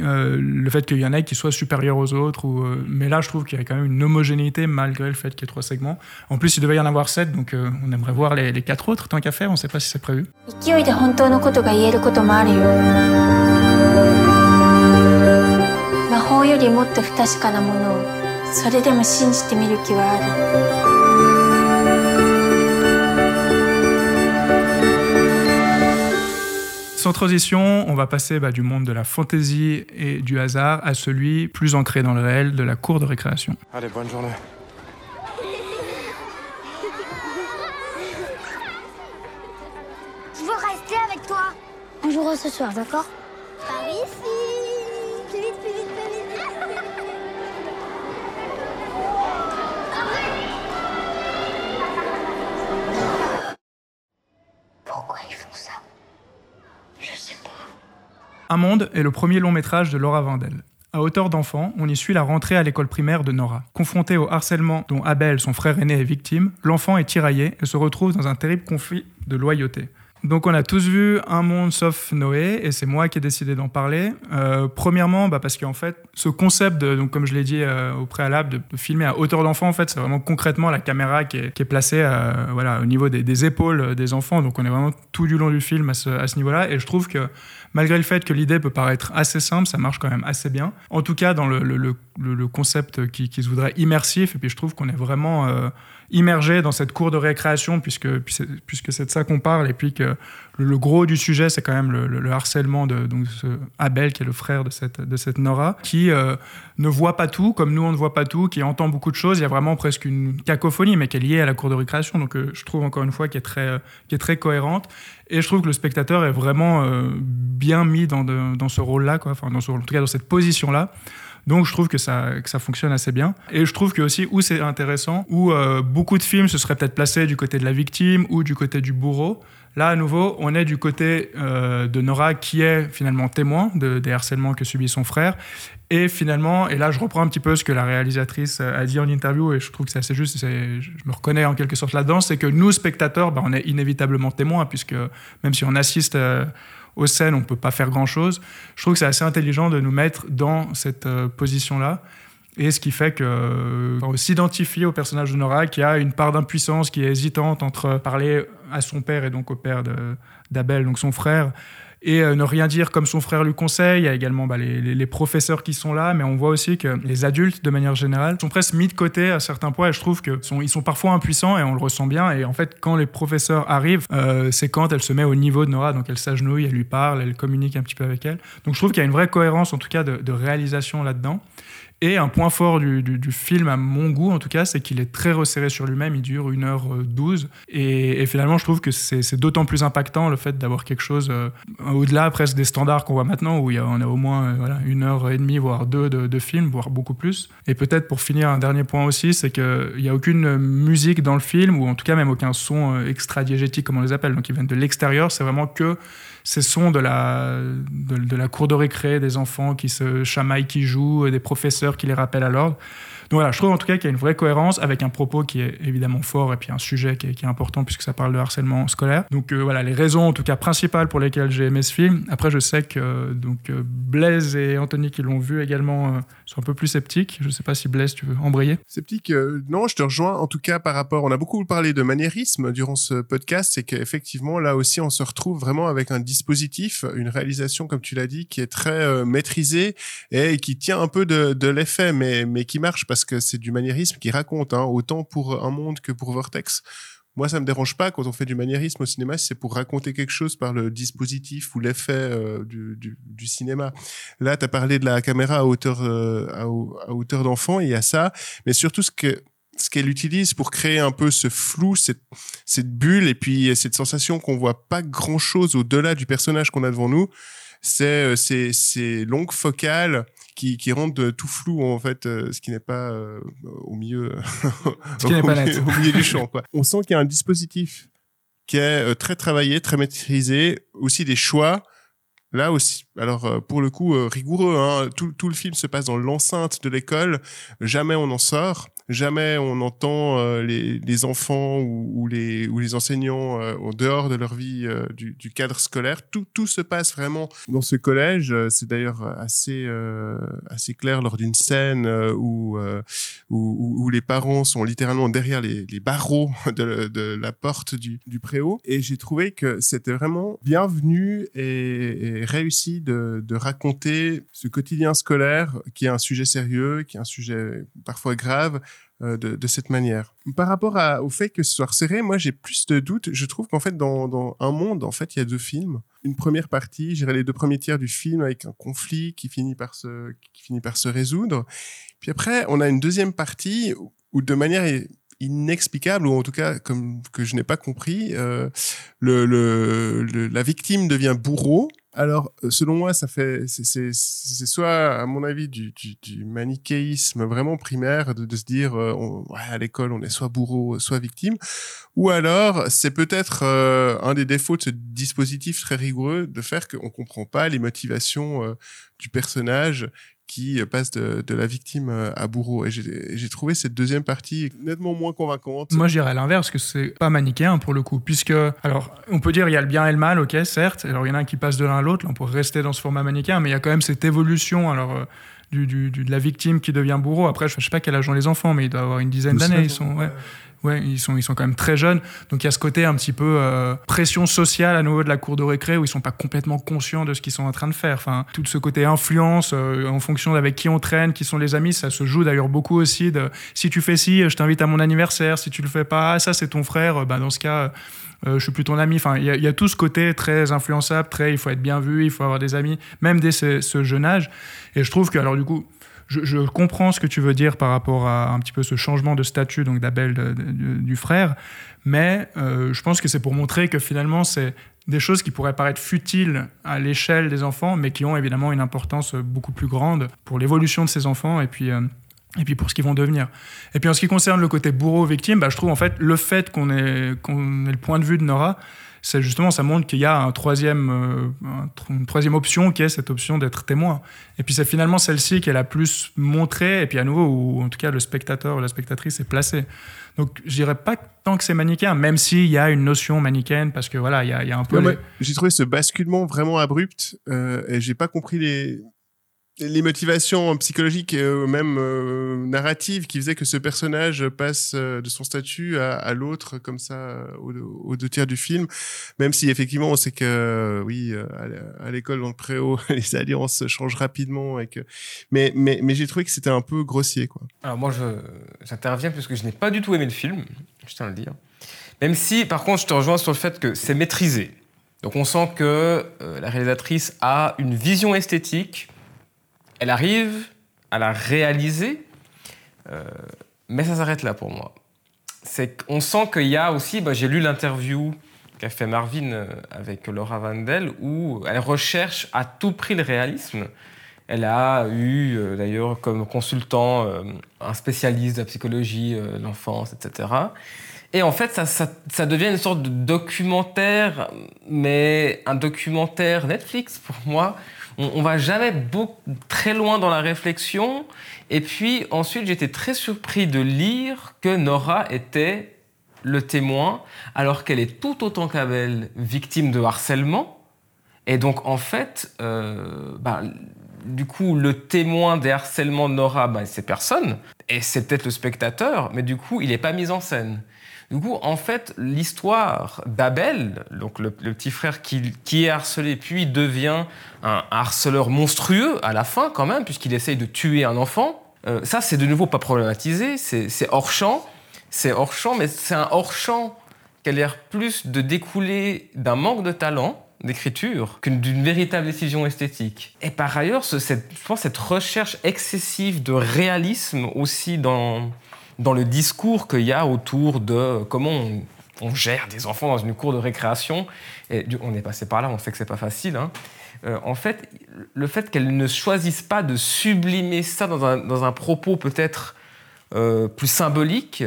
euh, le fait qu'il y en ait qui soient supérieurs aux autres. Ou, euh, mais là, je trouve qu'il y a quand même une homogénéité malgré le fait qu'il y ait trois segments. En plus, il devait y en avoir sept, donc euh, on aimerait voir les, les quatre autres tant qu'à faire. On ne sait pas si c'est prévu. Sans transition, on va passer bah, du monde de la fantaisie et du hasard à celui plus ancré dans le réel de la cour de récréation. Allez, bonne journée. Je veux rester avec toi. On jouera ce soir, d'accord? Par ici. Plus vite, plus vite, plus vite. Pourquoi ils font ça? Je sais pas. Un monde est le premier long métrage de Laura Vandel. À hauteur d'enfant, on y suit la rentrée à l'école primaire de Nora. Confrontée au harcèlement dont Abel, son frère aîné, est victime, l'enfant est tiraillé et se retrouve dans un terrible conflit de loyauté. Donc on a tous vu Un monde sauf Noé, et c'est moi qui ai décidé d'en parler. Euh, premièrement, bah parce qu'en fait, ce concept, donc comme je l'ai dit euh, au préalable, de, filmer à hauteur d'enfant, en fait, c'est vraiment concrètement la caméra qui est, placée euh, voilà, au niveau des, épaules des enfants. Donc on est vraiment tout du long du film à ce, niveau-là, et je trouve que malgré le fait que l'idée peut paraître assez simple, ça marche quand même assez bien. En tout cas, dans le concept qui, qui, se voudrait immersif, et puis je trouve qu'on est vraiment... Immergé dans cette cour de récréation puisque puisque c'est de ça qu'on parle et puis que le, gros du sujet, c'est quand même le, le- le harcèlement de donc, Abel, qui est le frère de cette, de cette Nora, qui euh, ne voit pas tout, comme nous on ne voit pas tout, qui entend beaucoup de choses. Il y a vraiment presque une cacophonie, mais qui est liée à la cour de récréation. Donc euh, je trouve encore une fois qui est très, euh, qui est très cohérente. Et je trouve que le spectateur est vraiment bien mis dans, dans ce rôle-là. Enfin, en tout cas dans cette position-là. Donc je trouve que ça, que ça fonctionne assez bien. Et je trouve que aussi où c'est intéressant, où euh, beaucoup de films se seraient peut-être placés du côté de la victime ou du côté du bourreau. Là, à nouveau, on est du côté euh, de Nora qui est finalement témoin de, des harcèlements que subit son frère. Et finalement, et là je reprends un petit peu ce que la réalisatrice euh, a dit en interview, et je trouve que c'est assez juste, c'est- je me reconnais en quelque sorte là-dedans, c'est que nous, spectateurs, bah, on est inévitablement témoins, puisque même si on assiste aux scènes, on ne peut pas faire grand-chose. Je trouve que c'est assez intelligent de nous mettre dans cette euh, position-là. Et ce qui fait que euh, on s'identifie au personnage de Nora qui a une part d'impuissance, qui est hésitante entre parler à son père et donc au père d'Abel, donc son frère, et euh, ne rien dire comme son frère lui conseille. Il y a également bah, les, professeurs qui sont là, mais on voit aussi que les adultes, de manière générale, sont presque mis de côté à certains points. Et je trouve qu'ils sont, sont parfois impuissants et on le ressent bien. Et en fait, quand les professeurs arrivent, euh, c'est quand elle se met au niveau de Nora. Donc elle s'agenouille, elle lui parle, elle communique un petit peu avec elle. Donc je trouve qu'il y a une vraie cohérence, en tout cas, de réalisation là-dedans. Et un point fort du, film, à mon goût en tout cas, c'est qu'il est très resserré sur lui-même. Il dure 1h12. Et, et finalement, je trouve que c'est d'autant plus impactant le fait d'avoir quelque chose euh, au-delà presque des standards qu'on voit maintenant, où il y a, on a au moins euh, voilà, une heure voire deux de, de film, voire beaucoup plus. Et peut-être pour finir, un dernier point aussi, c'est qu'il n'y a aucune musique dans le film, ou en tout cas même aucun son euh, extra-diégétique, comme on les appelle, donc ils viennent de l'extérieur. C'est vraiment que ces sons de la, de, de la cour de récré, des enfants qui se chamaillent, qui jouent, des professeurs qui les rappellent à l'ordre. Donc voilà, je trouve en tout cas qu'il y a une vraie cohérence avec un propos qui est évidemment fort et puis un sujet qui est, qui est important puisque ça parle de harcèlement scolaire. Donc euh, voilà, les raisons en tout cas principales pour lesquelles j'ai aimé ce film. Après, je sais que euh, donc euh, Blaise et Anthony qui l'ont vu également sont un peu plus sceptiques. Je sais pas si Blaise, tu veux embrayer Sceptique, non, je te rejoins. En tout cas, par rapport, on a beaucoup parlé de maniérisme durant ce podcast, c'est qu'effectivement, là aussi, on se retrouve vraiment avec un dispositif, une réalisation, comme tu l'as dit, qui est très maîtrisée et qui tient un peu de, de l'effet, mais, mais qui marche parce que c'est du maniérisme qui raconte, hein, autant pour un monde que pour Vortex. Moi, ça me dérange pas quand on fait du maniérisme au cinéma, si c'est pour raconter quelque chose par le dispositif ou l'effet euh, du, cinéma. Là, tu as parlé de la caméra à hauteur, euh, à hauteur d'enfant, il y a ça, mais surtout ce que ce qu'elle utilise pour créer un peu ce flou, cette, cette bulle et puis cette sensation qu'on voit pas grand chose au-delà du personnage qu'on a devant nous, c'est euh, ces, ces longues focales qui, qui rendent tout flou en fait, euh, ce qui n'est pas euh, au milieu, *laughs* *laughs* au milieu- net. au milieu du champ. Quoi. On sent qu'il y a un dispositif qui est très travaillé, très maîtrisé, aussi des choix. Là aussi, alors pour le coup rigoureux, hein, tout, tout le film se passe dans l'enceinte de l'école, jamais on en sort, jamais on entend euh, les, enfants ou, les, enseignants euh, en dehors de leur vie euh, du, cadre scolaire. Tout, se passe vraiment dans ce collège. C'est d'ailleurs assez, clair lors d'une scène où, les parents sont littéralement derrière les, barreaux *laughs* de, la porte du, préau. Et j'ai trouvé que c'était vraiment bienvenu et, réussi de, raconter ce quotidien scolaire qui est un sujet sérieux, qui est un sujet parfois grave, de, de cette manière. Par rapport au fait que ce soit resserré, moi j'ai plus de doutes. Je trouve qu'en fait dans, un monde, en fait, il y a deux films. Une première partie, j'irai les deux premiers tiers du film avec un conflit qui finit par se, qui finit par se résoudre. Puis après, on a une deuxième partie où, de manière inexplicable ou en tout cas comme que je n'ai pas compris, euh, le- la victime devient bourreau. Alors, euh, selon moi, ça fait, c'est- soit, à mon avis, du, manichéisme vraiment primaire de, se dire, euh, on- à l'école, on est soit bourreau, soit victime, ou alors c'est peut-être euh, un des défauts de ce dispositif très rigoureux de faire qu'on comprend pas les motivations du personnage qui euh, passe de, de la victime euh, à bourreau. Et j'ai trouvé cette deuxième partie nettement moins convaincante. Moi, je dirais l'inverse, que c'est pas manichéen pour le coup, puisque, alors, on peut dire il y a le bien et le mal, ok, certes. Alors, il y en a un qui passe de l'un à l'autre, là, on pourrait rester dans ce format manichéen, mais il y a quand même cette évolution, alors, euh, du, du- du- de la victime qui devient bourreau. Après, je, je sais pas quel âge ont les enfants, mais ils doivent avoir une dizaine d'années, ils treize, sont, ouais. Ouais, ils sont, ils sont quand même très jeunes. Donc il y a ce côté un petit peu euh, pression sociale à nouveau de la cour de récré où ils sont pas complètement conscients de ce qu'ils sont en train de faire. Enfin, tout ce côté influence euh, en fonction d'avec qui on traîne, qui sont les amis, ça se joue d'ailleurs beaucoup aussi. De, si tu fais ci, je t'invite à mon anniversaire. Si tu le fais pas, ah, ça c'est ton frère. Bah, dans ce cas, euh, je suis plus ton ami. Enfin, il y, a- il y a tout ce côté très influençable, très il faut être bien vu, il faut avoir des amis, même dès ce, ce jeune âge. Et je trouve que, alors du coup, je, comprends ce que tu veux dire par rapport à un petit peu ce changement de statut donc d'Abel du frère, mais euh, je pense que c'est pour montrer que finalement c'est des choses qui pourraient paraître futiles à l'échelle des enfants, mais qui ont évidemment une importance beaucoup plus grande pour l'évolution de ces enfants et puis euh, et puis pour ce qu'ils vont devenir. Et puis en ce qui concerne le côté bourreau-victime, bah, je trouve en fait le fait qu'on ait, qu'on ait le point de vue de Nora, c'est justement, ça montre qu'il y a un troisième, euh, une troisième option qui est cette option d'être témoin. Et puis c'est finalement celle-ci qui est la plus montrée, et puis à nouveau, où en tout cas le spectateur ou la spectatrice est placé. Donc je dirais pas tant que c'est manichéen, même s'il y a une notion manichéenne, parce que voilà, il y a, il y a un peu... Ouais, les- ouais, J'ai trouvé ce basculement vraiment abrupt euh, et j'ai pas compris les les motivations psychologiques et même euh, narratives qui faisaient que ce personnage passe euh, de son statut à, l'autre comme ça euh, aux, deux tiers du film même si effectivement on sait que oui à l'école dans le préau *laughs* les alliances changent rapidement que mais j'ai trouvé que c'était un peu grossier Alors moi, je- j'interviens puisque je n'ai pas du tout aimé le film, je tiens à le dire. Même si, par contre, je te rejoins sur le fait que c'est maîtrisé. Donc on sent que la réalisatrice a une vision esthétique, elle arrive à la réaliser, euh, mais ça s'arrête là pour moi. Qu'on sent qu'il y a aussi, bah, j'ai lu l'interview qu'a fait Marvin euh, avec Laura Vandel, où elle recherche à tout prix le réalisme. Elle a eu euh, d'ailleurs comme consultant un spécialiste de la psychologie euh, de l'enfance, etc. Et en fait, ça devient une sorte de documentaire, mais un documentaire Netflix pour moi. On, on va jamais beaucoup, très loin dans la réflexion. Et puis ensuite, j'étais très surpris de lire que Nora était le témoin, alors qu'elle est tout autant qu'Abel victime de harcèlement. Et donc, en fait, euh, bah, du coup, le témoin des harcèlements de Nora, bah, c'est personne. Et c'est peut-être le spectateur, mais du coup, il n'est pas mis en scène. Du coup, en fait, l'histoire d'Abel, donc le, petit frère qui, est harcelé, puis devient un harceleur monstrueux à la fin, quand même, puisqu'il essaye de tuer un enfant, euh, ça, c'est de nouveau pas problématisé, c'est hors champ. C'est hors champ, mais c'est un hors champ qui a l'air plus de découler d'un manque de talent d'écriture qu'une d'une véritable décision esthétique. Et par ailleurs, je pense cette recherche excessive de réalisme aussi dans, dans le discours qu'il y a autour de comment on, gère des enfants dans une cour de récréation. On est passé par là, on sait que c'est pas facile. hein. Euh, en fait, le fait qu'elle ne choisisse pas de sublimer ça dans un, dans un propos peut-être euh, plus symbolique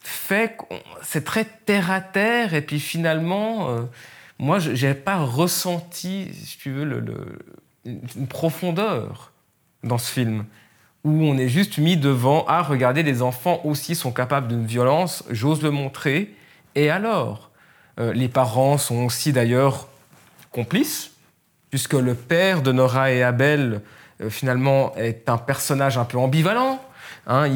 fait que c'est très terre à terre et puis finalement euh, moi je n'avais pas ressenti si tu veux une profondeur dans ce film où on est juste mis devant ah regardez les enfants aussi sont capables d'une violence j'ose le montrer et alors Euh, les parents sont aussi d'ailleurs complices puisque le père de Nora et Abel, euh, finalement, est un personnage un peu ambivalent. Hein,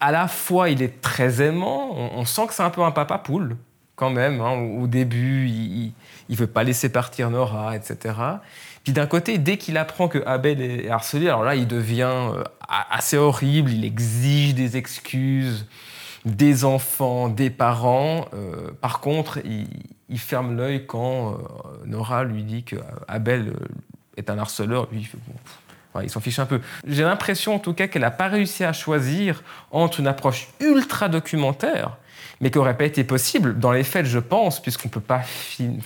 à la fois, il est très aimant, on, on sent que c'est un peu un papa poule, quand même. hein. Au, au début, il ne veut pas laisser partir Nora, etc. D'un côté, dès qu'il apprend que Abel est harcelé, alors là, il devient euh, assez horrible, il exige des excuses des enfants, des parents. Euh, par contre, il, ferme l'œil quand euh, Nora lui dit que Abel est un harceleur. Lui, il, il s'en fiche un peu. J'ai l'impression, en tout cas, qu'elle n'a pas réussi à choisir entre une approche ultra documentaire, mais qui n'aurait pas été possible dans les faits, je pense, puisqu'on peut pas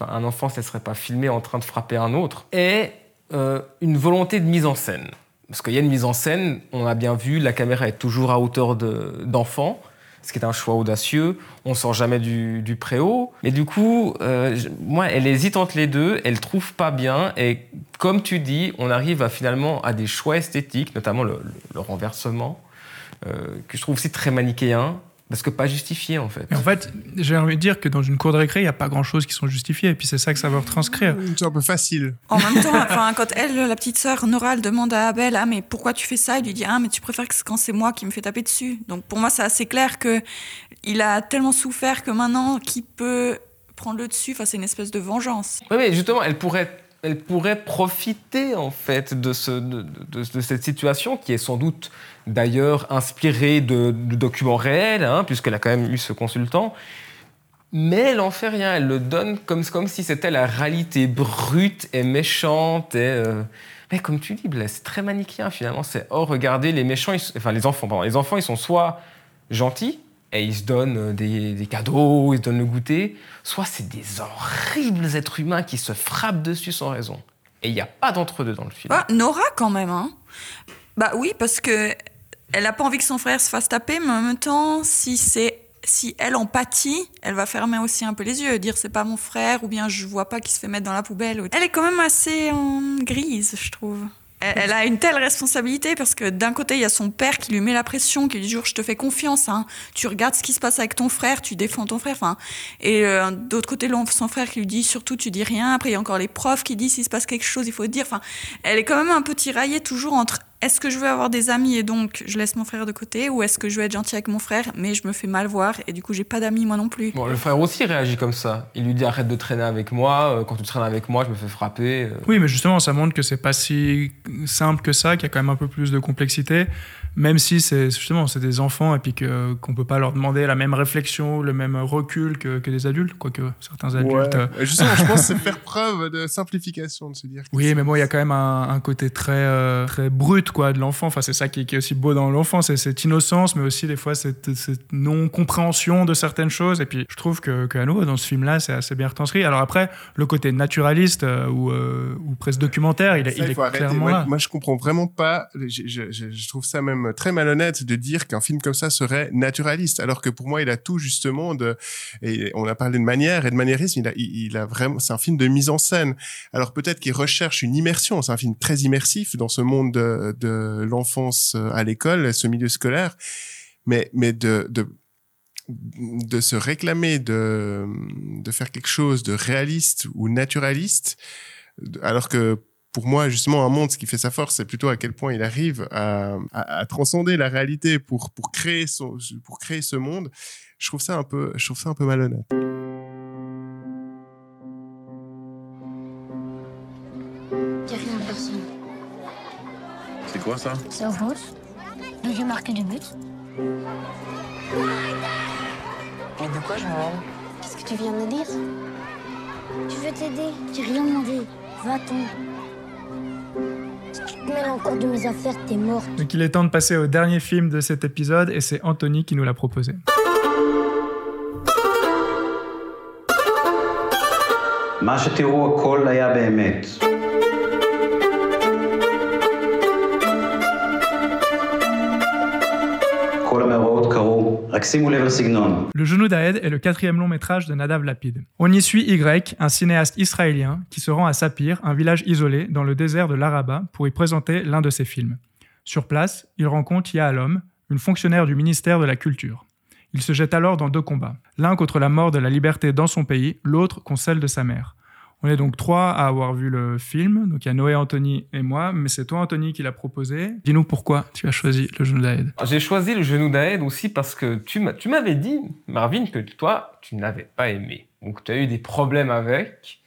un enfant, ne serait pas filmé en train de frapper un autre. Et euh, une volonté de mise en scène. Parce qu'il y a une mise en scène, on a bien vu, la caméra est toujours à hauteur de- d'enfant ce qui est un choix audacieux. On sort jamais du, préau. Mais du coup, euh, moi, elle hésite entre les deux, elle trouve pas bien. Et comme tu dis, on arrive finalement à des choix esthétiques, notamment le renversement, euh, que je trouve aussi très manichéen. Parce que pas justifié, en fait. Et en fait, j'ai envie de dire que dans une cour de récré, il n'y a pas grand-chose qui sont justifiées. Et puis c'est ça que ça veut retranscrire. C'est un peu facile. En même temps, enfin, quand elle, la petite sœur Nora, elle demande à Abel, ah mais pourquoi tu fais ça? Il lui dit, ah mais tu préfères que c'est quand c'est moi qui me fais taper dessus. Donc pour moi, c'est assez clair que il a tellement souffert que maintenant, qui peut prendre le dessus Enfin, c'est une espèce de vengeance? Oui, mais justement, elle pourrait, elle pourrait profiter en fait de, ce, de, cette situation qui est sans doute d'ailleurs inspirée de, documents réels, hein, puisqu'elle a quand même eu ce consultant. Mais elle en fait rien, elle le donne comme, si c'était la réalité brute et méchante. Et, euh, Mais comme tu dis, c'est très manichéen finalement. C'est oh regardez les méchants, enfin les enfants, les enfants ils sont soit gentils et ils se donnent euh, des, des cadeaux, ils se donnent le goûter, soit c'est des horribles êtres humains qui se frappent dessus sans raison. Et il n'y a pas d'entre-deux dans le film. Ah, Nora, quand même, hein. Bah oui, parce que elle a pas envie que son frère se fasse taper, mais en même temps, si c'est si elle empathie, elle va fermer aussi un peu les yeux, dire c'est pas mon frère, ou bien je vois pas qu'il se fait mettre dans la poubelle. Elle est quand même assez en grise, je trouve. Elle, a une telle responsabilité parce que d'un côté, il y a son père qui lui met la pression, qui lui dit je te fais confiance, hein. tu regardes ce qui se passe avec ton frère, tu défends ton frère. Enfin, et euh, d'autre côté, son frère qui lui dit surtout tu dis rien. Après, il y a encore les profs qui disent s'il se passe quelque chose, il faut dire. Enfin, elle est quand même un peu tiraillée toujours entre est-ce que je veux avoir des amis et donc je laisse mon frère de côté, ou est-ce que je veux être gentil avec mon frère, mais je me fais mal voir et du coup j'ai pas d'amis moi non plus. Bon, le frère aussi réagit comme ça. Il lui dit arrête de traîner avec moi, euh, quand tu traînes avec moi, je me fais frapper. euh. Oui, mais justement, ça montre que c'est pas si simple que ça, qu'il y a quand même un peu plus de complexité, même si c'est justement c'est des enfants et puis que qu'on peut pas leur demander la même réflexion, le même recul que, que des adultes, quoique certains adultes. euh, Ouais. Justement, je pense que c'est *laughs* faire preuve de simplification, de se dire. que Oui, mais bon, il y a quand même un, un côté très, euh, très brut quoi, de l'enfant. Enfin, c'est ça qui, qui est aussi beau dans l'enfant, c'est cette innocence, mais aussi des fois cette, cette non-compréhension de certaines choses. Et puis, je trouve que, qu'à nouveau, dans ce film-là, c'est assez bien retranscrit. Alors après, le côté naturaliste euh, ou, euh, ou presque documentaire, il, est- Ça, il est faut arrêter. clairement Moi, là. moi, je comprends vraiment pas. Je, je- je- je trouve ça même très malhonnête de dire qu'un film comme ça serait naturaliste, alors que pour moi, il a tout justement de. Et on a parlé de manière et de maniérisme. Il a, vraiment. C'est un film de mise en scène. Alors peut-être qu'il recherche une immersion. C'est un film très immersif dans ce monde de, de l'enfance euh, à l'école, ce milieu scolaire. Mais, mais de, de de se réclamer de, de faire quelque chose de réaliste ou naturaliste, alors que pour moi, justement, un monde, ce qui fait sa force, c'est plutôt à quel point il arrive à, à, à transcender la réalité pour, pour, créer son, pour créer ce monde. Je trouve ça un peu, je trouve ça un peu malhonnête. C'est quoi ça? C'est rouge. Mais j'ai marqué du but. Mais de quoi je me rends Qu'est-ce que tu viens de dire? Je veux t'aider? J'ai rien demandé. Va-t'en. Si tu te mêles encore de mes affaires, t'es morte. Donc il est temps de passer au dernier film de cet épisode et c'est Anthony qui nous l'a proposé. מה שתראו הכל היה באמת. Le genou d'Aed est le quatrième long métrage de Nadav Lapid. On y suit Y, un cinéaste israélien qui se rend à Sapir, un village isolé dans le désert de l'Araba, pour y présenter l'un de ses films. Sur place, il rencontre Yahalom, une fonctionnaire du ministère de la Culture. Il se jette alors dans deux combats, l'un contre la mort de la liberté dans son pays, l'autre contre celle de sa mère. On est donc trois à avoir vu le film, donc il y a Noé, Anthony et moi, mais c'est toi Anthony qui l'a proposé. Dis-nous pourquoi tu as choisi le genou d'Aed. J'ai choisi le genou d'Aed aussi parce que tu m'avais dit, Marvin, que toi, tu ne l'avais pas aimé. Donc tu as eu des problèmes avec.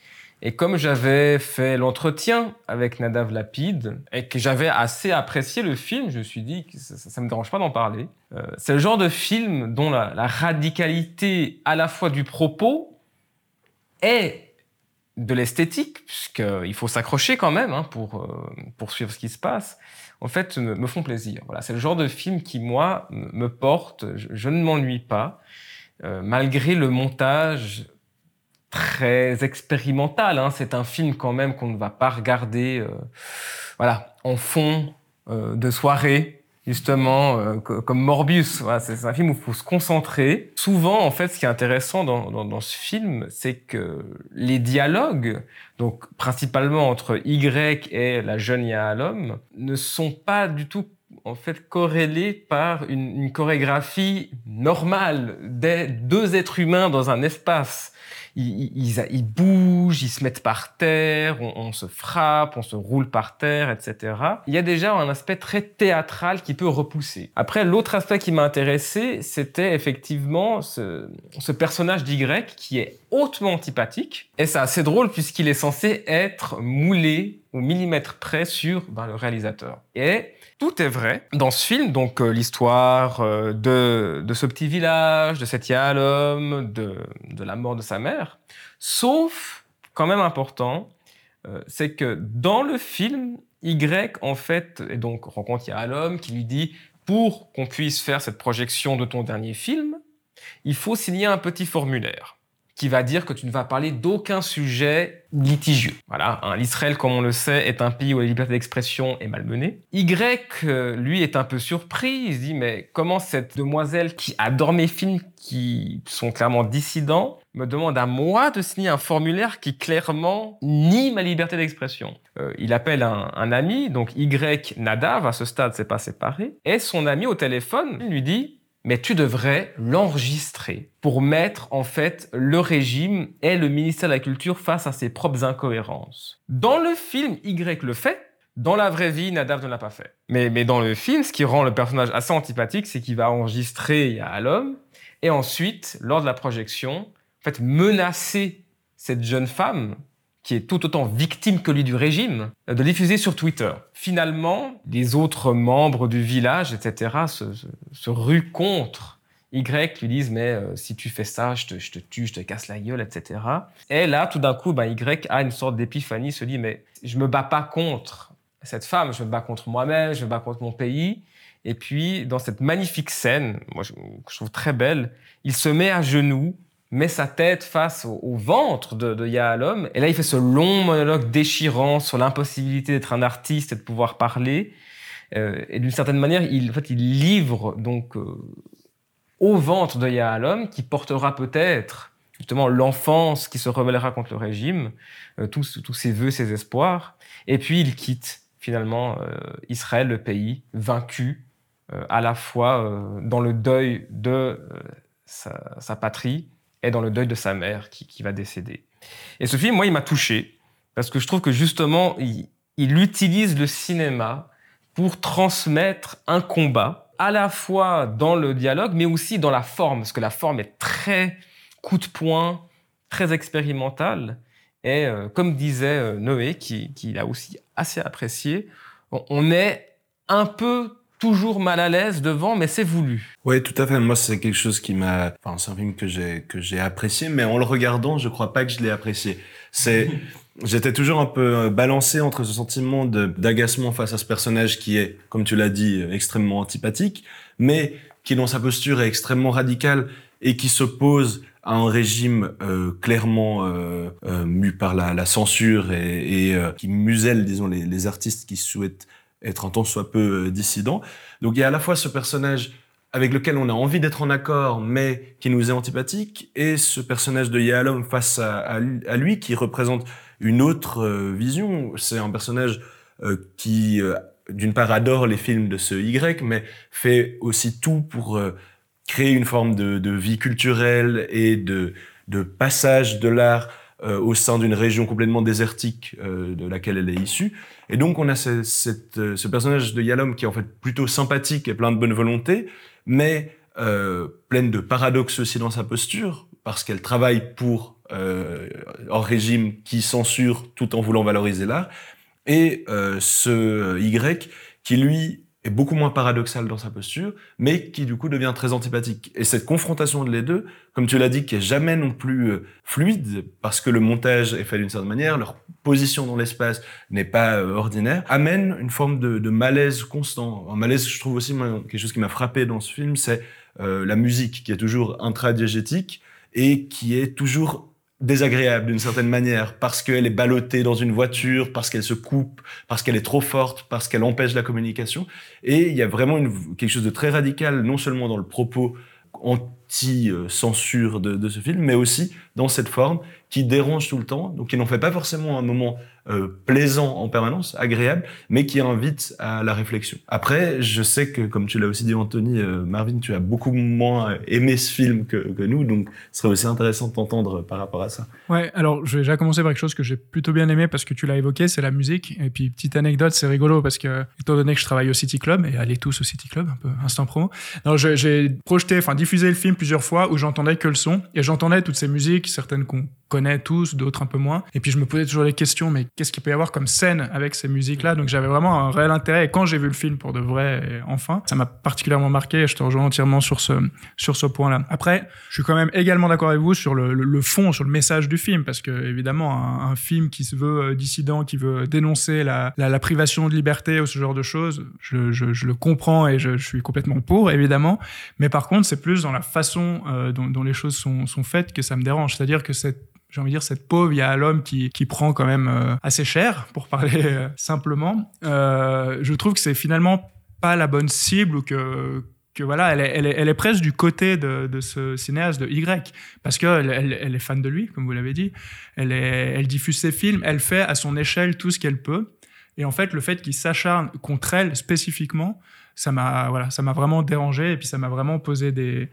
Et comme j'avais fait l'entretien avec Nadav Lapid et que j'avais assez apprécié le film, je me suis dit que ça ne me dérange pas d'en parler. Euh, c'est le genre de film dont la, la radicalité à la fois du propos et de l'esthétique, puisqu'il faut s'accrocher quand même hein, pour, euh, pour suivre ce qui se passe, en fait, me, font plaisir. Voilà, c'est le genre de film qui, moi, me porte. Je, ne m'ennuie pas, euh, malgré le montage très expérimental. hein. C'est un film quand même qu'on ne va pas regarder euh, voilà, en fond de soirée, justement, euh, co- comme Morbius. Voilà, c'est un film où il faut se concentrer. Souvent, en fait, ce qui est intéressant dans, dans, dans ce film, c'est que les dialogues, donc principalement entre Y et la jeune Yahalom, ne sont pas du tout en fait corrélé par une, une chorégraphie normale des deux êtres humains dans un espace ils, ils, ils, bougent, ils se mettent par terre, on, on, se frappe, on se roule par terre, etc. Il y a déjà un aspect très théâtral qui peut repousser. Après, l'autre aspect qui m'a intéressé, c'était effectivement ce, ce personnage d'Y qui est hautement antipathique. Et c'est assez drôle puisqu'il est censé être moulé au millimètre près sur ben, le réalisateur. Et tout est vrai dans ce film, donc euh, l'histoire euh, de, ce petit village, de cet Yahalom, de, de la mort de sa mère, sauf, quand même important, euh, c'est que dans le film, Y, en fait, et donc rencontre Yahalom qui lui dit, pour qu'on puisse faire cette projection de ton dernier film, il faut signer un petit formulaire qui va dire que tu ne vas parler d'aucun sujet litigieux. Voilà, hein, l'Israël, comme on le sait, est un pays où la liberté d'expression est malmenée. Y, euh, lui, est un peu surpris. Il se dit, mais comment cette demoiselle qui adore mes films, qui sont clairement dissidents, me demande à moi de signer un formulaire qui clairement nie ma liberté d'expression. Euh, il appelle un, un, ami, donc Y Nadav, à ce stade c'est pas séparé, et son ami au téléphone lui dit mais tu devrais l'enregistrer pour mettre en fait le régime et le ministère de la Culture face à ses propres incohérences. Dans le film, Y le fait. Dans la vraie vie, Nadav ne l'a pas fait. Mais, mais dans le film, ce qui rend le personnage assez antipathique, c'est qu'il va enregistrer à l'homme et ensuite, lors de la projection, en fait, menacer cette jeune femme qui est tout autant victime que lui du régime, de diffuser sur Twitter. Finalement, les autres membres du village, etc., se, se, se ruent contre. Y lui disent mais euh, si tu fais ça, je te, je te, tue, je te casse la gueule, etc. Et là, tout d'un coup, ben, Y a une sorte d'épiphanie, se dit mais je me bats pas contre cette femme, je me bats contre moi-même, je me bats contre mon pays. Et puis, dans cette magnifique scène, moi je trouve très belle, il se met à genoux met sa tête face au, ventre de, de. Et là, il fait ce long monologue déchirant sur l'impossibilité d'être un artiste et de pouvoir parler. Euh, et d'une certaine manière, il, en fait, il livre donc euh, au ventre de Yahalom, qui portera peut-être justement l'enfance qui se rebellera contre le régime, euh, tous, ses vœux, ses espoirs. Et puis, il quitte finalement Israël, le pays, vaincu, à la fois dans le deuil de sa patrie, est dans le deuil de sa mère qui, qui, va décéder. Et ce film, moi, il m'a touché parce que je trouve que justement, il, il, utilise le cinéma pour transmettre un combat, à la fois dans le dialogue, mais aussi dans la forme, parce que la forme est très coup de poing, très expérimentale. Et euh, comme disait euh, Noé, qui, qui l'a aussi assez apprécié, on est un peu toujours mal à l'aise devant, mais c'est voulu. Oui, tout à fait. Moi, c'est quelque chose qui m'a. Enfin, c'est un film que j'ai que j'ai apprécié, mais en le regardant, je crois pas que je l'ai apprécié. C'est. *laughs* J'étais toujours un peu balancé entre ce sentiment d'agacement face à ce personnage qui est, comme tu l'as dit, extrêmement antipathique, mais qui dans sa posture est extrêmement radicale et qui s'oppose à un régime euh, clairement euh, euh, mu par la, la censure et, et euh, qui muselle, disons, les, les artistes qui souhaitent être un soit peu euh, dissident. Donc il y a à la fois ce personnage avec lequel on a envie d'être en accord, mais qui nous est antipathique, et ce personnage de Yahalom face à, lui, qui représente une autre euh, vision. C'est un personnage euh, qui, d'une part, adore les films de ce Y, mais fait aussi tout pour créer une forme de, vie culturelle et de passage de l'art euh, au sein d'une région complètement désertique euh, de laquelle elle est issue. Et donc on a ce, euh, personnage de Yalom qui est en fait plutôt sympathique et plein de bonne volonté, mais euh, pleine de paradoxes aussi dans sa posture, parce qu'elle travaille pour euh, un régime qui censure tout en voulant valoriser l'art, et euh, ce Y qui lui est beaucoup moins paradoxal dans sa posture, mais qui du coup devient très antipathique. Et cette confrontation de les deux, comme tu l'as dit, qui est jamais non plus euh, fluide, parce que le montage est fait d'une certaine manière, leur position dans l'espace n'est pas euh, ordinaire, amène une forme de, malaise constant. Un malaise, je trouve aussi, quelque chose qui m'a frappé dans ce film, c'est euh, la musique, qui est toujours intradiégétique et qui est toujours désagréable d'une certaine manière parce qu'elle est ballottée dans une voiture, parce qu'elle se coupe, parce qu'elle est trop forte, parce qu'elle empêche la communication. Et il y a vraiment quelque chose de très radical, non seulement dans le propos partie censure de, ce film, mais aussi dans cette forme qui dérange tout le temps, donc qui n'en fait pas forcément un moment euh, plaisant en permanence, agréable, mais qui invite à la réflexion. Après, je sais que, comme tu l'as aussi dit, Anthony, euh, Marvin, tu as beaucoup moins aimé ce film que, nous, donc ce serait aussi intéressant de t'entendre par rapport à ça. Ouais, alors je vais déjà commencer par quelque chose que j'ai plutôt bien aimé parce que tu l'as évoqué, c'est la musique. Et puis, petite anecdote, c'est rigolo parce que, étant donné que je travaille au City Club, et allez tous au City Club, un peu instant promo, j'ai projeté, enfin diffusé le film plusieurs fois où j'entendais que le son, et j'entendais toutes ces musiques, certaines qu'on connaît tous, d'autres un peu moins. Et puis je me posais toujours les questions, mais qu'est-ce qu'il peut y avoir comme scène avec ces musiques-là? Donc j'avais vraiment un réel intérêt. Et quand j'ai vu le film pour de vrai, enfin, ça m'a particulièrement marqué. Je te rejoins entièrement sur ce sur ce point-là. Après, je suis quand même également d'accord avec vous sur le, fond, sur le message du film, parce que évidemment, un, film qui se veut euh, dissident, qui veut dénoncer la, la, privation de liberté ou ce genre de choses, je, je, je le comprends et je, je suis complètement pour, évidemment. Mais par contre, c'est plus dans la façon euh, dont, les choses sont, faites que ça me dérange. C'est-à-dire que cette j'ai envie de dire, cette pauvre, il y a l'homme qui, prend quand même euh, assez cher, pour parler euh, simplement. Je trouve que c'est finalement pas la bonne cible ou que, que voilà, elle est, elle est, presque du côté de, de ce cinéaste de Y, parce qu'elle elle, elle est fan de lui, comme vous l'avez dit. Elle, elle diffuse ses films, elle fait à son échelle tout ce qu'elle peut. Et en fait, le fait qu'il s'acharne contre elle spécifiquement, ça m'a voilà, ça m'a vraiment dérangé et puis ça m'a vraiment posé des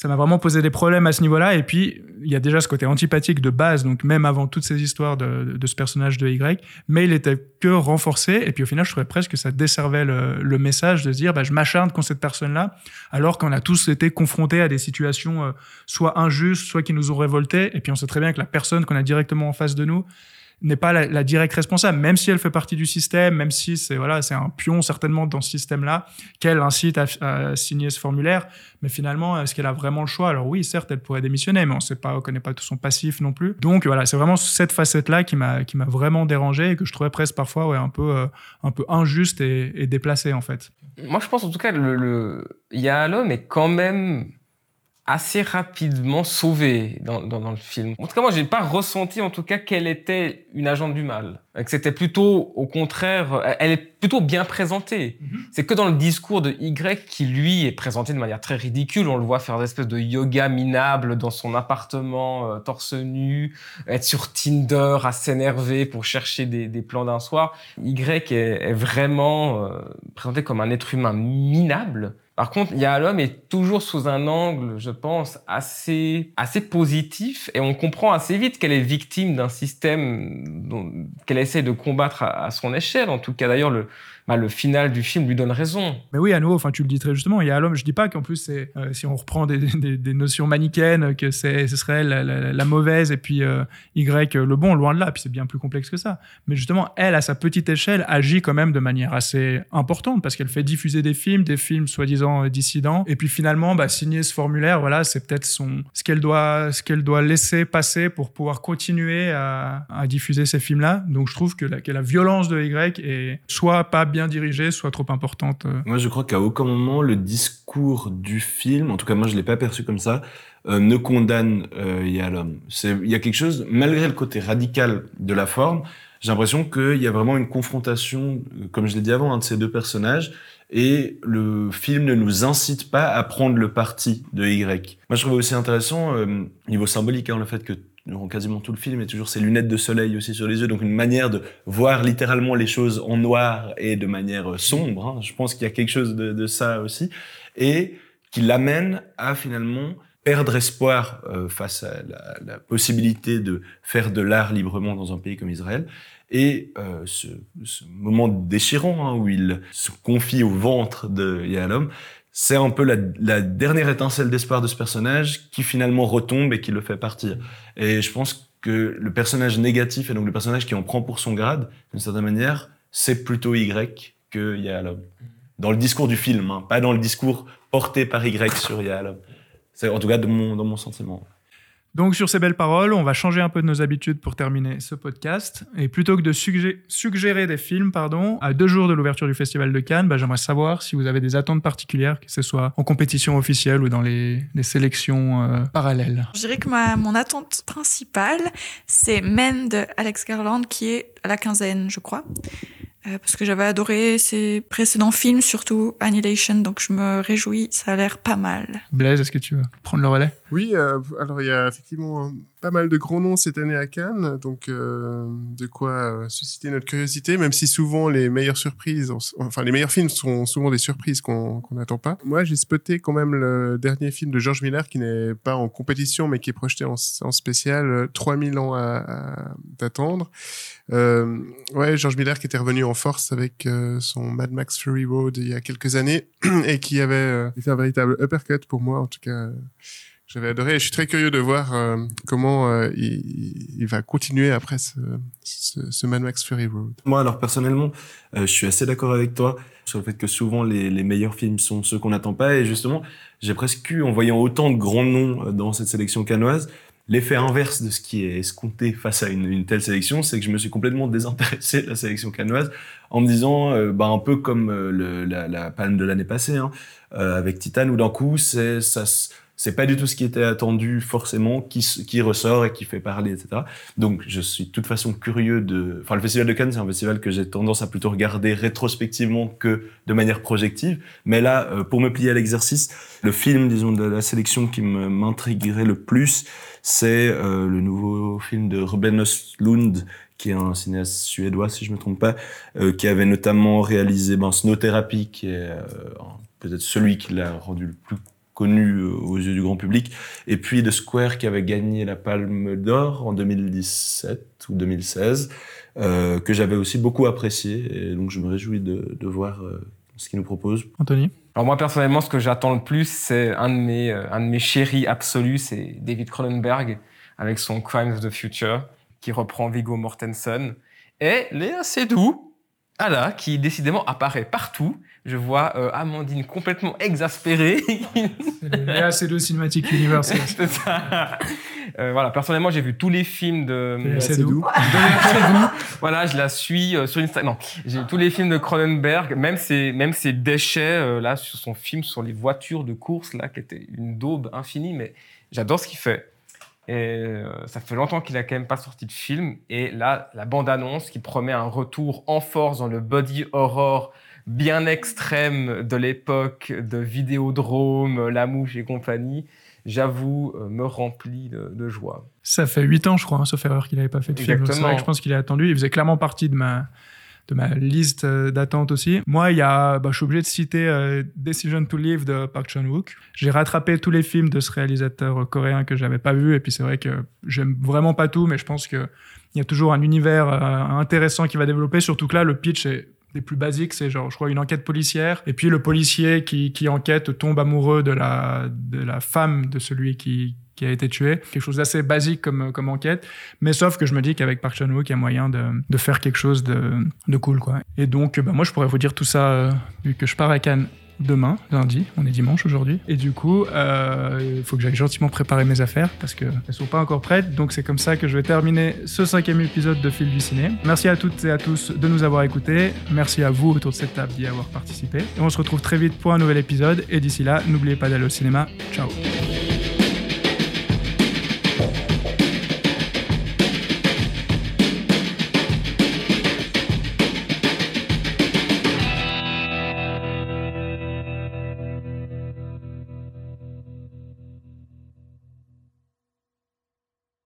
ça m'a vraiment posé des problèmes à ce niveau-là. Et puis, il y a déjà ce côté antipathique de base, donc même avant toutes ces histoires de, ce personnage de Y, mais il était que renforcé. Et puis au final, je trouvais presque que ça desservait le, le message de se dire, bah, je m'acharne contre cette personne-là, alors qu'on a tous été confrontés à des situations euh, soit injustes, soit qui nous ont révoltés. Et puis on sait très bien que la personne qu'on a directement en face de nous, n'est pas la, directe responsable, même si elle fait partie du système, même si c'est voilà, c'est un pion certainement dans ce système-là, qu'elle incite à, signer ce formulaire. Mais finalement, est-ce qu'elle a vraiment le choix? Alors oui, certes, elle pourrait démissionner, mais on sait pas, on connaît pas tout son passif non plus. Donc voilà, c'est vraiment cette facette-là qui m'a qui m'a vraiment dérangé et que je trouvais presque parfois ouais, un peu euh, un peu injuste et, et déplacée en fait. Moi, je pense en tout cas le, le... l'homme est quand même assez rapidement sauvé dans, dans, dans, le film. En tout cas, moi, j'ai pas ressenti, en tout cas, qu'elle était une agente du mal. Que c'était plutôt, au contraire, elle est plutôt bien présentée. Mm -hmm. C'est que dans le discours de Y qui, lui, est présenté de manière très ridicule. On le voit faire des espèces de yoga minable dans son appartement, euh, torse nu, être sur Tinder à s'énerver pour chercher des, des plans d'un soir. Y est, est vraiment euh, présenté comme un être humain minable. Par contre, l'homme est toujours sous un angle, je pense, assez, assez positif et on comprend assez vite qu'elle est victime d'un système qu'elle essaie de combattre à, son échelle. En tout cas, d'ailleurs, le, bah, le final du film lui donne raison. Mais oui, à nouveau, enfin, tu le dis très justement, il y a l'homme, je dis pas qu'en plus, euh, si on reprend des, *laughs* notions manichéennes, que ce serait la, mauvaise et puis euh, Y le bon, loin de là, puis c'est bien plus complexe que ça. Mais justement, elle, à sa petite échelle, agit quand même de manière assez importante parce qu'elle fait diffuser des films, des films soi-disant dissidents, et puis finalement, bah, signer ce formulaire, voilà, c'est peut-être son, ce qu'elle doit, ce qu'elle doit laisser passer pour pouvoir continuer à, diffuser ces films-là. Donc je trouve que la violence de Y est soit pas bien dirigée, soit trop importante. Moi, je crois qu'à aucun moment le discours du film, en tout cas moi je l'ai pas perçu comme ça, euh, ne condamne euh, Yalom. Il y a quelque chose, malgré le côté radical de la forme, j'ai l'impression qu'il y a vraiment une confrontation, comme je l'ai dit avant, hein, de ces deux personnages, et le film ne nous incite pas à prendre le parti de Y. Moi, je trouvais aussi intéressant, euh, niveau symbolique, hein, le fait que durant quasiment tout le film, a toujours ces lunettes de soleil aussi sur les yeux, donc une manière de voir littéralement les choses en noir et de manière sombre. Hein. Je pense qu'il y a quelque chose de, ça aussi, et qui l'amène à finalement perdre espoir euh, face à la, possibilité de faire de l'art librement dans un pays comme Israël. Et euh, ce, ce, moment déchirant hein, où il se confie au ventre de Yahalom, c'est un peu la, la dernière étincelle d'espoir de ce personnage qui finalement retombe et qui le fait partir. Et je pense que le personnage négatif, et donc le personnage qui en prend pour son grade, d'une certaine manière, c'est plutôt Y que Yahalom. Dans le discours du film, hein, pas dans le discours porté par Y sur Yahalom. C'est en tout cas de mon, dans mon sentiment. Donc sur ces belles paroles, on va changer un peu de nos habitudes pour terminer ce podcast. Et plutôt que de suggérer, des films, pardon, à deux jours de l'ouverture du Festival de Cannes, bah, j'aimerais savoir si vous avez des attentes particulières, que ce soit en compétition officielle ou dans les, les sélections euh, parallèles. Je dirais que ma, mon attente principale, c'est Men de Alex Garland, qui est à la quinzaine, je crois. Euh, parce que j'avais adoré ses précédents films, surtout Annihilation, donc je me réjouis, ça a l'air pas mal. Blaise, est-ce que tu veux prendre le relais? Oui, euh, alors il y a effectivement pas mal de gros noms cette année à Cannes, donc euh, de quoi euh, susciter notre curiosité, même si souvent les meilleures surprises, enfin les meilleurs films sont souvent des surprises qu'on n'attend pas. Moi, j'ai spoté quand même le dernier film de George Miller qui n'est pas en compétition, mais qui est projeté en, en spécial, euh, 3000 ans à, d'attendre. Euh, ouais, George Miller qui était revenu en force avec euh, son Mad Max Fury Road il y a quelques années *clears throat* et qui avait euh, fait un véritable uppercut pour moi, en tout cas. J'avais adoré et je suis très curieux de voir euh, comment euh, il, va continuer après ce, ce, ce Mad Max Fury Road. Moi, alors personnellement, euh, je suis assez d'accord avec toi sur le fait que souvent les, meilleurs films sont ceux qu'on n'attend pas. Et justement, j'ai presque eu, en voyant autant de grands noms dans cette sélection canoise, l'effet inverse de ce qui est escompté face à une, telle sélection, c'est que je me suis complètement *laughs* désintéressé de la sélection canoise en me disant, bah, un peu comme la, palme de l'année passée, hein, avec Titan, où d'un coup, c'est ça. C'est pas du tout ce qui était attendu forcément qui, ressort et qui fait parler, etc. Donc je suis de toute façon curieux de... Enfin le Festival de Cannes, c'est un festival que j'ai tendance à plutôt regarder rétrospectivement que de manière projective. Mais là, euh, pour me plier à l'exercice, le film, disons, de la sélection qui m'intriguerait le plus, c'est euh, le nouveau film de Ruben Östlund, qui est un cinéaste suédois, si je me trompe pas, euh, qui avait notamment réalisé ben, Snow Therapy, qui est peut-être celui qui l'a rendu le plus connu euh, aux yeux du grand public, et puis The Square qui avait gagné la Palme d'Or en 2017 ou 2016, euh, que j'avais aussi beaucoup apprécié, et donc je me réjouis de, de voir euh, ce qu'il nous propose. Anthony? Alors moi personnellement, ce que j'attends le plus, c'est un de mes euh, un de mes chéris absolus, c'est David Cronenberg avec son Crimes of the Future qui reprend Viggo Mortensen et Léa Seydoux, voilà, qui décidément apparaît partout. Je vois euh, Amandine complètement exaspérée. *laughs* Léa Seydoux Cinematic Universe. *laughs* C'est ça. Euh, voilà, personnellement, j'ai vu tous les films de Seydoux. Voilà, je la suis euh, sur Instagram. Non, j'ai vu tous les films de Cronenberg, même ses, même ses déchets, euh, là, sur son film sur les voitures de course, là, qui était une daube infinie, mais j'adore ce qu'il fait. Et euh, ça fait longtemps qu'il a quand même pas sorti de film. Et là, la bande-annonce qui promet un retour en force dans le body horror bien extrême de l'époque de Vidéodrome, La Mouche et compagnie, j'avoue, euh, me remplit de, de joie. Ça fait 8 ans, je crois, hein, sauf erreur, qu'il n'avait pas fait de film. C'est vrai que je pense qu'il est attendu. Il faisait clairement partie de ma, de ma liste euh, d'attente aussi. Moi, il y a, bah, je suis obligé de citer euh, Decision to Live de Park Chan-wook. J'ai rattrapé tous les films de ce réalisateur coréen que j'avais pas vu. Et puis c'est vrai que j'aime vraiment pas tout, mais je pense que il y a toujours un univers euh, intéressant qui va développer. Surtout que là, le pitch est des plus basiques, c'est genre, je crois, une enquête policière. Et puis le policier qui, qui enquête tombe amoureux de la, de la femme de celui qui, qui a été tué. Quelque chose d'assez basique comme, comme enquête. Mais sauf que je me dis qu'avec Park Chan-wook, il y a moyen de, de faire quelque chose de, de cool, quoi. Et donc, bah, moi, je pourrais vous dire tout ça, euh, vu que je pars à Cannes demain, lundi, on est dimanche aujourd'hui. Et du coup, euh, il faut que j'aille gentiment préparer mes affaires parce qu'elles sont pas encore prêtes. Donc c'est comme ça que je vais terminer ce cinquième épisode de Fil du Ciné. Merci à toutes et à tous de nous avoir écoutés. Merci à vous autour de cette table d'y avoir participé. Et on se retrouve très vite pour un nouvel épisode. Et d'ici là, n'oubliez pas d'aller au cinéma. Ciao